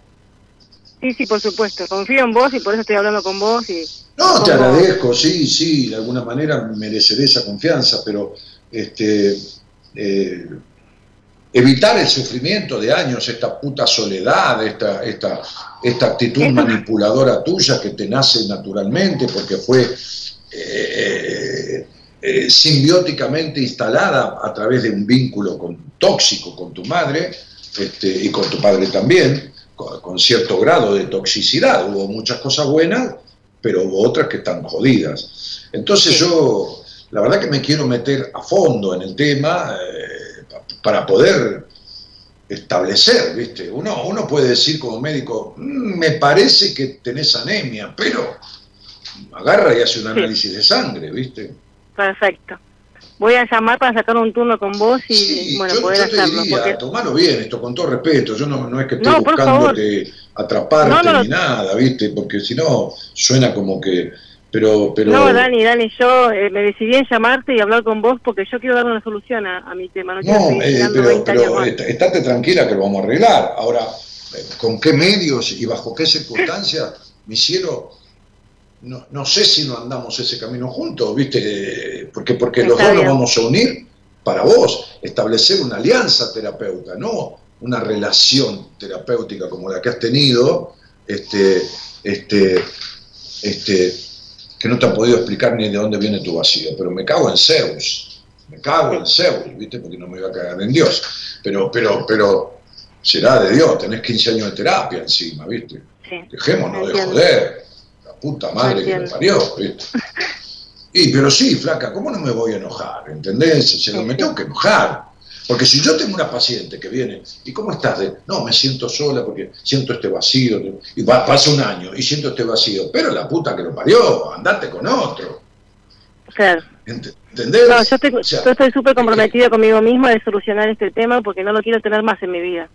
Sí, sí, por supuesto. Confío en vos y por eso estoy hablando con vos. y No, te agradezco, sí, sí, de alguna manera mereceré esa confianza, pero este, eh, evitar el sufrimiento de años, esta puta soledad, esta, esta, esta actitud manipuladora tuya que te nace naturalmente porque fue eh, eh, simbióticamente instalada a través de un vínculo con- tóxico con tu madre este, y con tu padre también, con, con cierto grado de toxicidad. Hubo muchas cosas buenas, pero hubo otras que están jodidas. Entonces yo, la verdad que me quiero meter a fondo en el tema eh, para poder establecer, ¿viste? Uno, uno puede decir como médico, "Mm, me parece que tenés anemia, pero agarra y hace un Sí. análisis de sangre, ¿viste? Perfecto. Voy a llamar para sacar un turno con vos y, Sí, bueno, yo, poder yo te hacerlo. diría, Porque... tomalo bien esto, con todo respeto, yo no, no es que estoy No, buscándote atraparte no. ni nada, ¿viste? Porque si no, suena como que... Pero, pero, No, Dani, Dani, yo eh, me decidí en llamarte y hablar con vos porque yo quiero dar una solución a, a mi tema. No, No, eh, pero, 20 años pero más. est- estate tranquila que lo vamos a arreglar. Ahora, eh, ¿con qué medios y bajo qué circunstancias, [LAUGHS] mi cielo? No, no sé si no andamos ese camino juntos, ¿viste? Eh, Porque, porque los dos nos vamos a unir para vos, establecer una alianza terapéutica, no una relación terapéutica como la que has tenido, este, este, este, que no te ha podido explicar ni de dónde viene tu vacío, pero me cago en Zeus, me cago en Zeus, ¿viste? Porque no me iba a cagar en Dios, pero, pero, pero será de Dios, tenés 15 años de terapia encima, ¿viste? Sí. Dejémonos de joder, la puta madre que me parió, ¿viste? Y, pero sí, flaca, ¿cómo no me voy a enojar? ¿Entendés? O sea, no me tengo que enojar. Porque si yo tengo una paciente que viene, ¿y cómo estás? De, no, me siento sola porque siento este vacío, y va, pasa un año y siento este vacío, pero la puta que lo parió, andate con otro. Claro. ¿Entendés? No, yo estoy súper comprometido conmigo misma de solucionar este tema porque no lo quiero tener más en mi vida.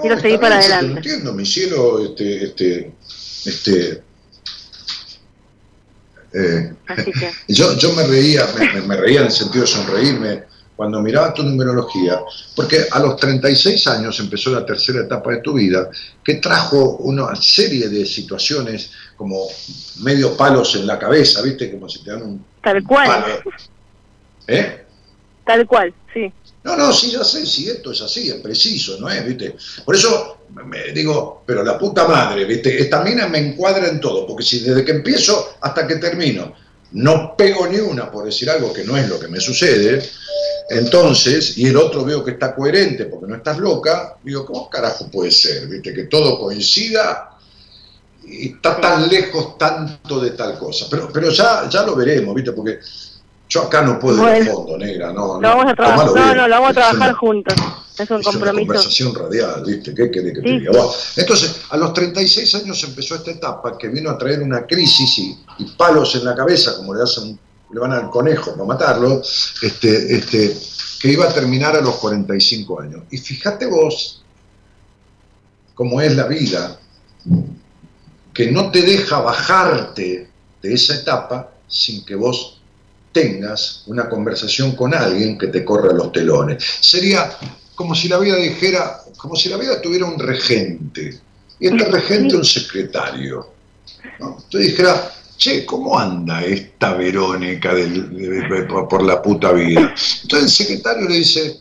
quiero seguir para adelante. Lo entiendo, mi cielo, este, este, este, eh, [LAUGHS] yo, yo me reía, me, reía en el sentido de sonreírme cuando miraba tu numerología, porque a los 36 años empezó la tercera etapa de tu vida, que trajo una serie de situaciones como medio palos en la cabeza, ¿viste? Como si te dan un... Tal cual. ¿Eh? Tal cual, sí. No, no, sí, ya sé, si esto es así, es preciso, ¿no es? ¿Viste? Por eso me digo, pero la puta madre, ¿viste? Esta mina me encuadra en todo, porque si desde que empiezo hasta que termino no pego ni una por decir algo que no es lo que me sucede, entonces, y el otro veo que está coherente porque no estás loca, digo, ¿cómo carajo puede ser? ¿Viste? Que todo coincida y está tan lejos tanto de tal cosa. Pero, pero ya, ya lo veremos, ¿viste? Porque yo acá no puedo ir a fondo, negra, no. Lo vamos a trabajar, no, no, lo vamos a trabajar juntos. Es un compromiso. Una conversación radial, ¿viste? ¿Qué querés que te diga? entonces, a los 36 años empezó esta etapa que vino a traer una crisis y, palos en la cabeza, como le hacen le van al conejo para matarlo, este, este, que iba a terminar a los 45 años. Y fíjate vos cómo es la vida, que no te deja bajarte de esa etapa sin que vos tengas una conversación con alguien que te corra los telones. Sería como si la vida dijera, como si la vida tuviera un regente, y este regente un secretario. ¿no? Entonces dijera, che, ¿cómo anda esta Verónica por la puta vida? Entonces el secretario le dice,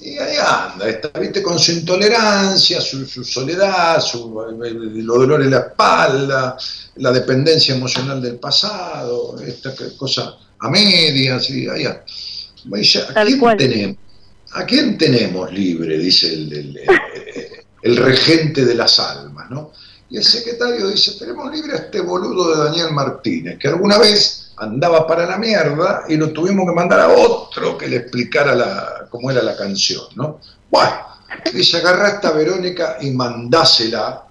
y ahí anda, está, ¿viste? con su intolerancia, su, soledad, su, los dolores en la espalda, la dependencia emocional del pasado, esta cosa a medias, y ahí ¿a quién, tenemos, ¿a quién tenemos libre? Dice el, [LAUGHS] el, regente de las almas, ¿no? Y el secretario dice, tenemos libre a este boludo de Daniel Martínez, que alguna vez andaba para la mierda y lo tuvimos que mandar a otro que le explicara la, cómo era la canción, ¿no? Bueno, dice, agarra a esta Verónica y mandásela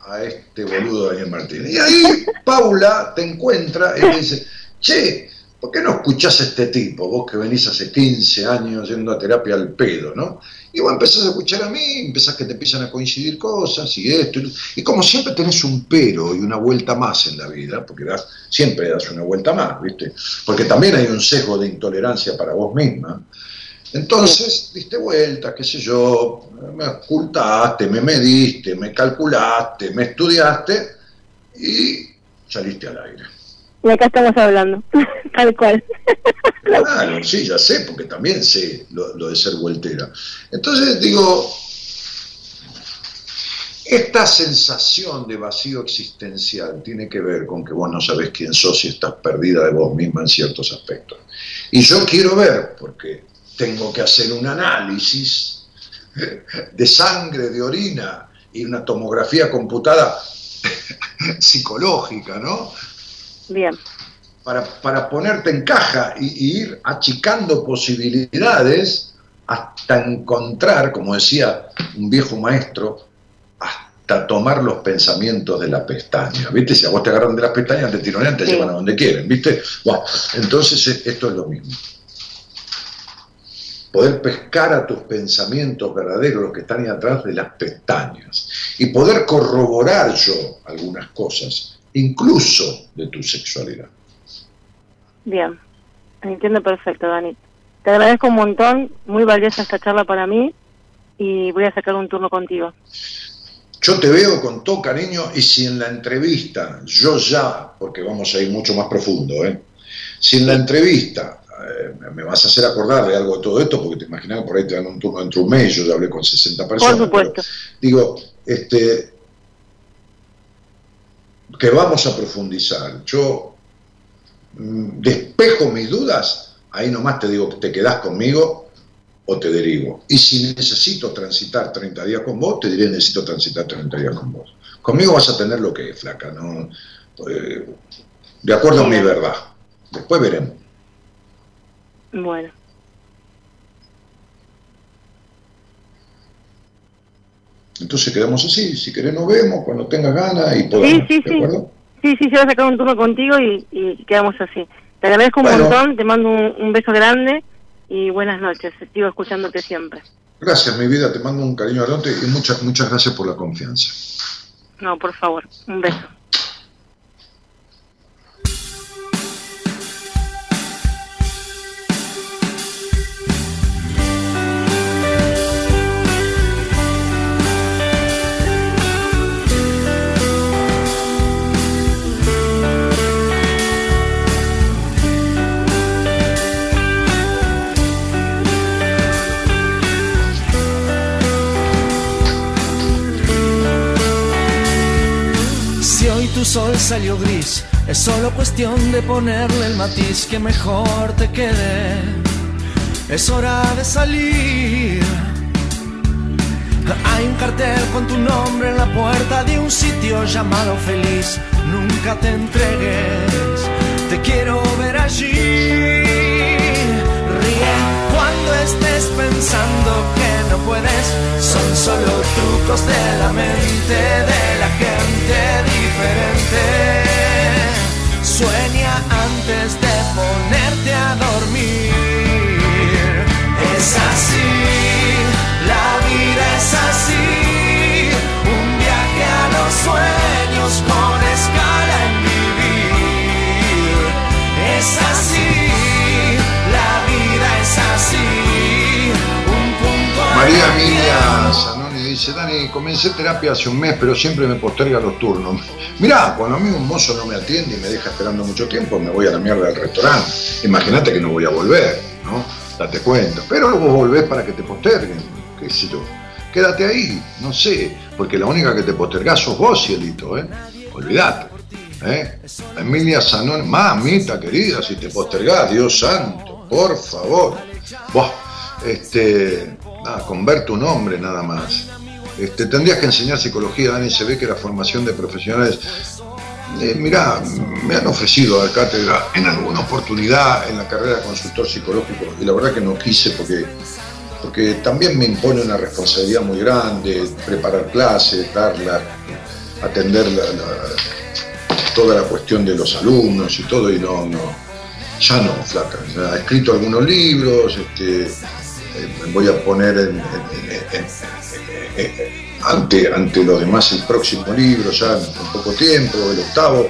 a este boludo de Daniel Martínez. Y ahí Paula te encuentra y te dice, che, ¿por qué no escuchás a este tipo? Vos que venís hace 15 años yendo a terapia al pedo, ¿no? Y vos empezás a escuchar a mí, empezás que te empiezan a coincidir cosas y esto. Y, como siempre tenés un pero y una vuelta más en la vida, porque das, siempre das una vuelta más, ¿viste? Porque también hay un sesgo de intolerancia para vos misma. Entonces, diste vuelta, qué sé yo, me ocultaste, me mediste, me calculaste, me estudiaste y saliste al aire. Y acá estamos hablando, [LAUGHS] tal cual. Claro, [LAUGHS] sí, ya sé, porque también sé lo, de ser vueltera. Entonces digo, esta sensación de vacío existencial tiene que ver con que vos no sabés quién sos y estás perdida de vos misma en ciertos aspectos. Y yo quiero ver, porque tengo que hacer un análisis de sangre, de orina y una tomografía computada [LAUGHS] psicológica, ¿no? Bien. Para, para ponerte en caja y, ir achicando posibilidades hasta encontrar, como decía un viejo maestro, hasta tomar los pensamientos de la pestaña. ¿Viste? Si a vos te agarran de las pestañas, te tironean, te llevan a donde quieren. ¿Viste? Bueno, entonces eh, esto es lo mismo. Poder pescar a tus pensamientos verdaderos, los que están ahí atrás de las pestañas. Y poder corroborar yo algunas cosas incluso de tu sexualidad. Bien, entiendo perfecto, Dani. Te agradezco un montón, muy valiosa esta charla para mí y voy a sacar un turno contigo. Yo te veo con todo cariño y si en la entrevista, yo ya, porque vamos a ir mucho más profundo, ¿eh? si en la entrevista eh, me vas a hacer acordar de algo de todo esto, porque te imaginas por ahí te dan un turno dentro de un mes, yo ya hablé con 60 personas. Por supuesto. digo, este, que vamos a profundizar. Yo despejo mis dudas, ahí nomás te digo que te quedás conmigo o te derivo. Y si necesito transitar 30 días con vos, te diré necesito transitar 30 días con vos. Conmigo vas a tener lo que es, flaca, ¿no? Eh, de acuerdo a mi verdad. Después veremos. Bueno. Entonces quedamos así, si querés nos vemos, cuando tengas ganas y podamos. Sí, sí, sí. Sí, sí, yo voy a sacar un turno contigo y, quedamos así. Te agradezco un montón, te mando un, beso grande y buenas noches. Sigo escuchándote siempre. Gracias, mi vida, te mando un cariño grande y muchas, muchas gracias por la confianza. No, por favor, un beso. Sol salió gris, es solo cuestión de ponerle el matiz que mejor te quede. Es hora de salir. Hay un cartel con tu nombre en la puerta de un sitio llamado feliz. Nunca te entregues, te quiero ver allí estés pensando que no puedes, son solo trucos de la mente de la gente diferente. Sueña antes de ponerte a dormir. Es así, la vida es así, un viaje a los sueños María Emilia Zanoni dice, Dani, comencé terapia hace un mes, pero siempre me posterga los turnos. [LAUGHS] Mirá, cuando a mí un mozo no me atiende y me deja esperando mucho tiempo, me voy a la mierda del restaurante. Imagínate que no voy a volver, ¿no? Date cuenta. Pero luego volvés para que te posterguen, qué sé yo. Quédate ahí, no sé, porque la única que te postergás sos vos, cielito, ¿eh? Olvídate. ¿eh? Emilia Zanoni, mamita querida, si te postergás, Dios santo, por favor. Buah, este, con ver tu nombre nada más. Este, tendrías que enseñar psicología, Dani, se ve que la formación de profesionales... Eh, mirá, me han ofrecido a cátedra en alguna oportunidad en la carrera de consultor psicológico y la verdad que no quise porque, porque también me impone una responsabilidad muy grande, preparar clases, darla, atender toda la cuestión de los alumnos y todo, y no, no, ya no, flaca. Ha escrito algunos libros, este, eh, voy a poner ante, ante los demás el próximo libro, ya en poco tiempo, el octavo,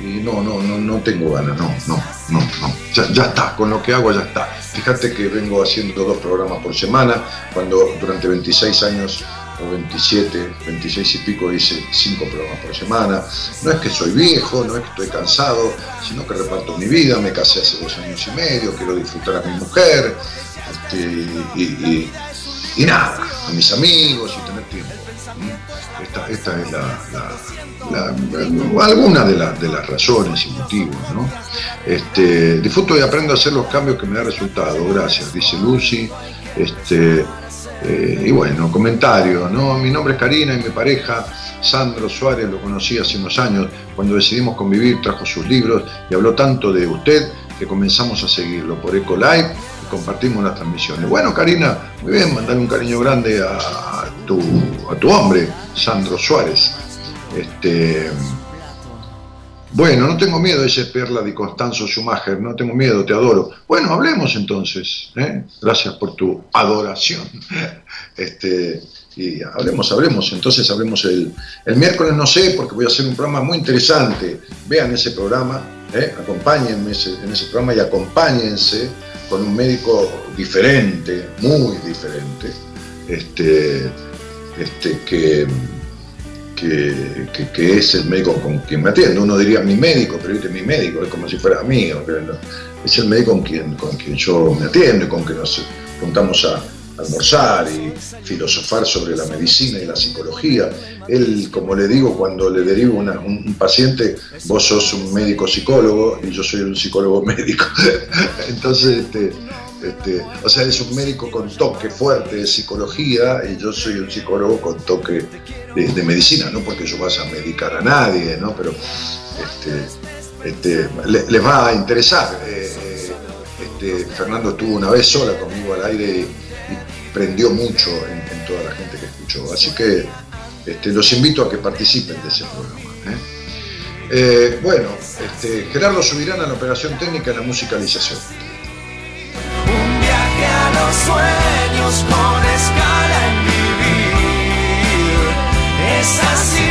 y no, no, no, no tengo ganas, no, no, no, no. Ya, ya, está, con lo que hago ya está. Fíjate que vengo haciendo dos programas por semana, cuando durante 26 años o 27, 26 y pico hice cinco programas por semana. No es que soy viejo, no es que estoy cansado, sino que reparto mi vida, me casé hace dos años y medio, quiero disfrutar a mi mujer, este, y, nada, a mis amigos y tener tiempo. Esta, esta es la, alguna de, de, las razones y motivos. ¿no? Este, disfruto y aprendo a hacer los cambios que me da resultado, gracias, dice Lucy. Este, eh, y bueno, comentario, ¿no? Mi nombre es Karina y mi pareja, Sandro Suárez, lo conocí hace unos años, cuando decidimos convivir, trajo sus libros y habló tanto de usted que comenzamos a seguirlo por Ecolive y compartimos las transmisiones. Bueno, Karina, muy bien, mandar un cariño grande a, tu, a tu hombre, Sandro Suárez. Este, bueno, no tengo miedo, ese Perla de Constanzo Schumacher, no tengo miedo, te adoro. Bueno, hablemos entonces. ¿eh? Gracias por tu adoración. [LAUGHS] Este, y hablemos, hablemos. Entonces hablemos el, el miércoles, no sé, porque voy a hacer un programa muy interesante. Vean ese programa, ¿eh? acompáñenme en ese programa y acompáñense con un médico diferente, muy diferente, este, este, que que, es el médico con quien me atiende. Uno diría mi médico, pero este mi médico, es como si fuera mío. Es el médico con quien, con quien yo me atiendo con quien nos juntamos a almorzar y filosofar sobre la medicina y la psicología. Él, como le digo, cuando le derivo una, un, paciente, vos sos un médico psicólogo y yo soy un psicólogo [LAUGHS] médico. Entonces, este, este, o sea, es un médico con toque fuerte de psicología y yo soy un psicólogo con toque de, medicina, no porque yo vaya a medicar a nadie, ¿no? pero este, este, les va a interesar. Eh, este, Fernando estuvo una vez sola conmigo al aire y, prendió mucho en, toda la gente que escuchó. Así que este, los invito a que participen de ese programa. ¿eh? Eh, bueno, este, Gerardo Subirán a la operación técnica y la musicalización. Un viaje a los sueños con escala en vivir. Es así,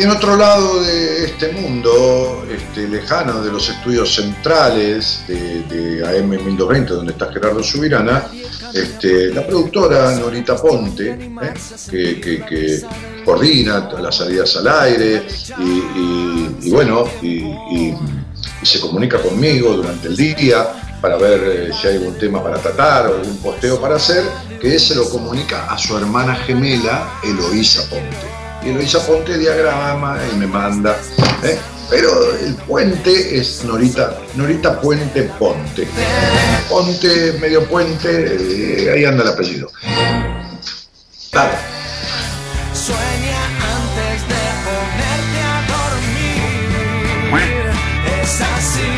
En otro lado de este mundo, este, lejano de los estudios centrales de, de AM 1220, donde está Gerardo Subirana, este, la productora Norita Ponte, ¿eh? que, coordina las salidas al aire y, bueno, y, y- y se comunica conmigo durante el día para ver eh, si hay algún tema para tratar o algún posteo para hacer, que se lo comunica a su hermana gemela Eloísa Ponte. Y Eloísa Ponte diagrama y me manda. ¿eh? Pero el puente es Norita, Norita Puente Ponte. Ponte, medio puente, eh, ahí anda el apellido. Dale. Sueña antes de ponerte a dormir. Es así,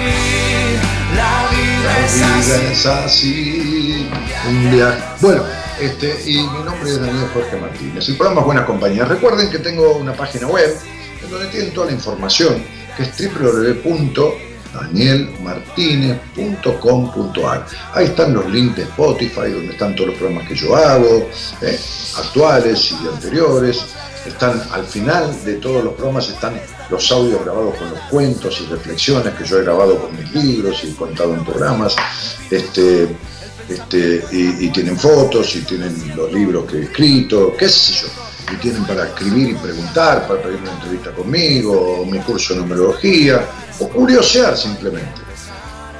la vida es La así. vida es así. Un viaje. Bueno, este, y mi nombre es Daniel Jorge Martínez. El programa es Buena Compañía. Recuerden que tengo una página web en donde tienen toda la información, que es www.danielmartinez.com.ar. Ahí están los links de Spotify, donde están todos los programas que yo hago, ¿eh? actuales y anteriores. Están al final de todos los programas están los audios grabados con los cuentos y reflexiones que yo he grabado con mis libros y he contado en programas. Este, este, y, tienen fotos y tienen los libros que he escrito, qué sé yo. Y tienen para escribir y preguntar, para pedir una entrevista conmigo, o mi curso de numerología, o curiosear simplemente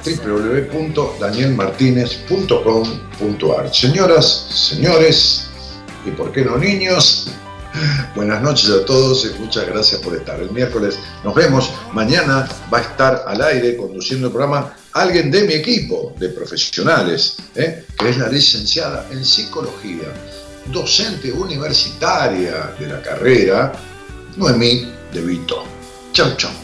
www.danielmartinez.com.ar Señoras, señores, y por qué no niños, [LAUGHS] buenas noches a todos y muchas gracias por estar. El miércoles nos vemos, mañana va a estar al aire conduciendo el programa alguien de mi equipo de profesionales, ¿eh? que es la licenciada en psicología, docente universitaria de la carrera, Noemí De Vito. Chau, chau.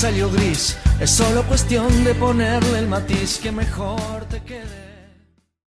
Salió gris, es solo cuestión de ponerle el matiz que mejor te quede.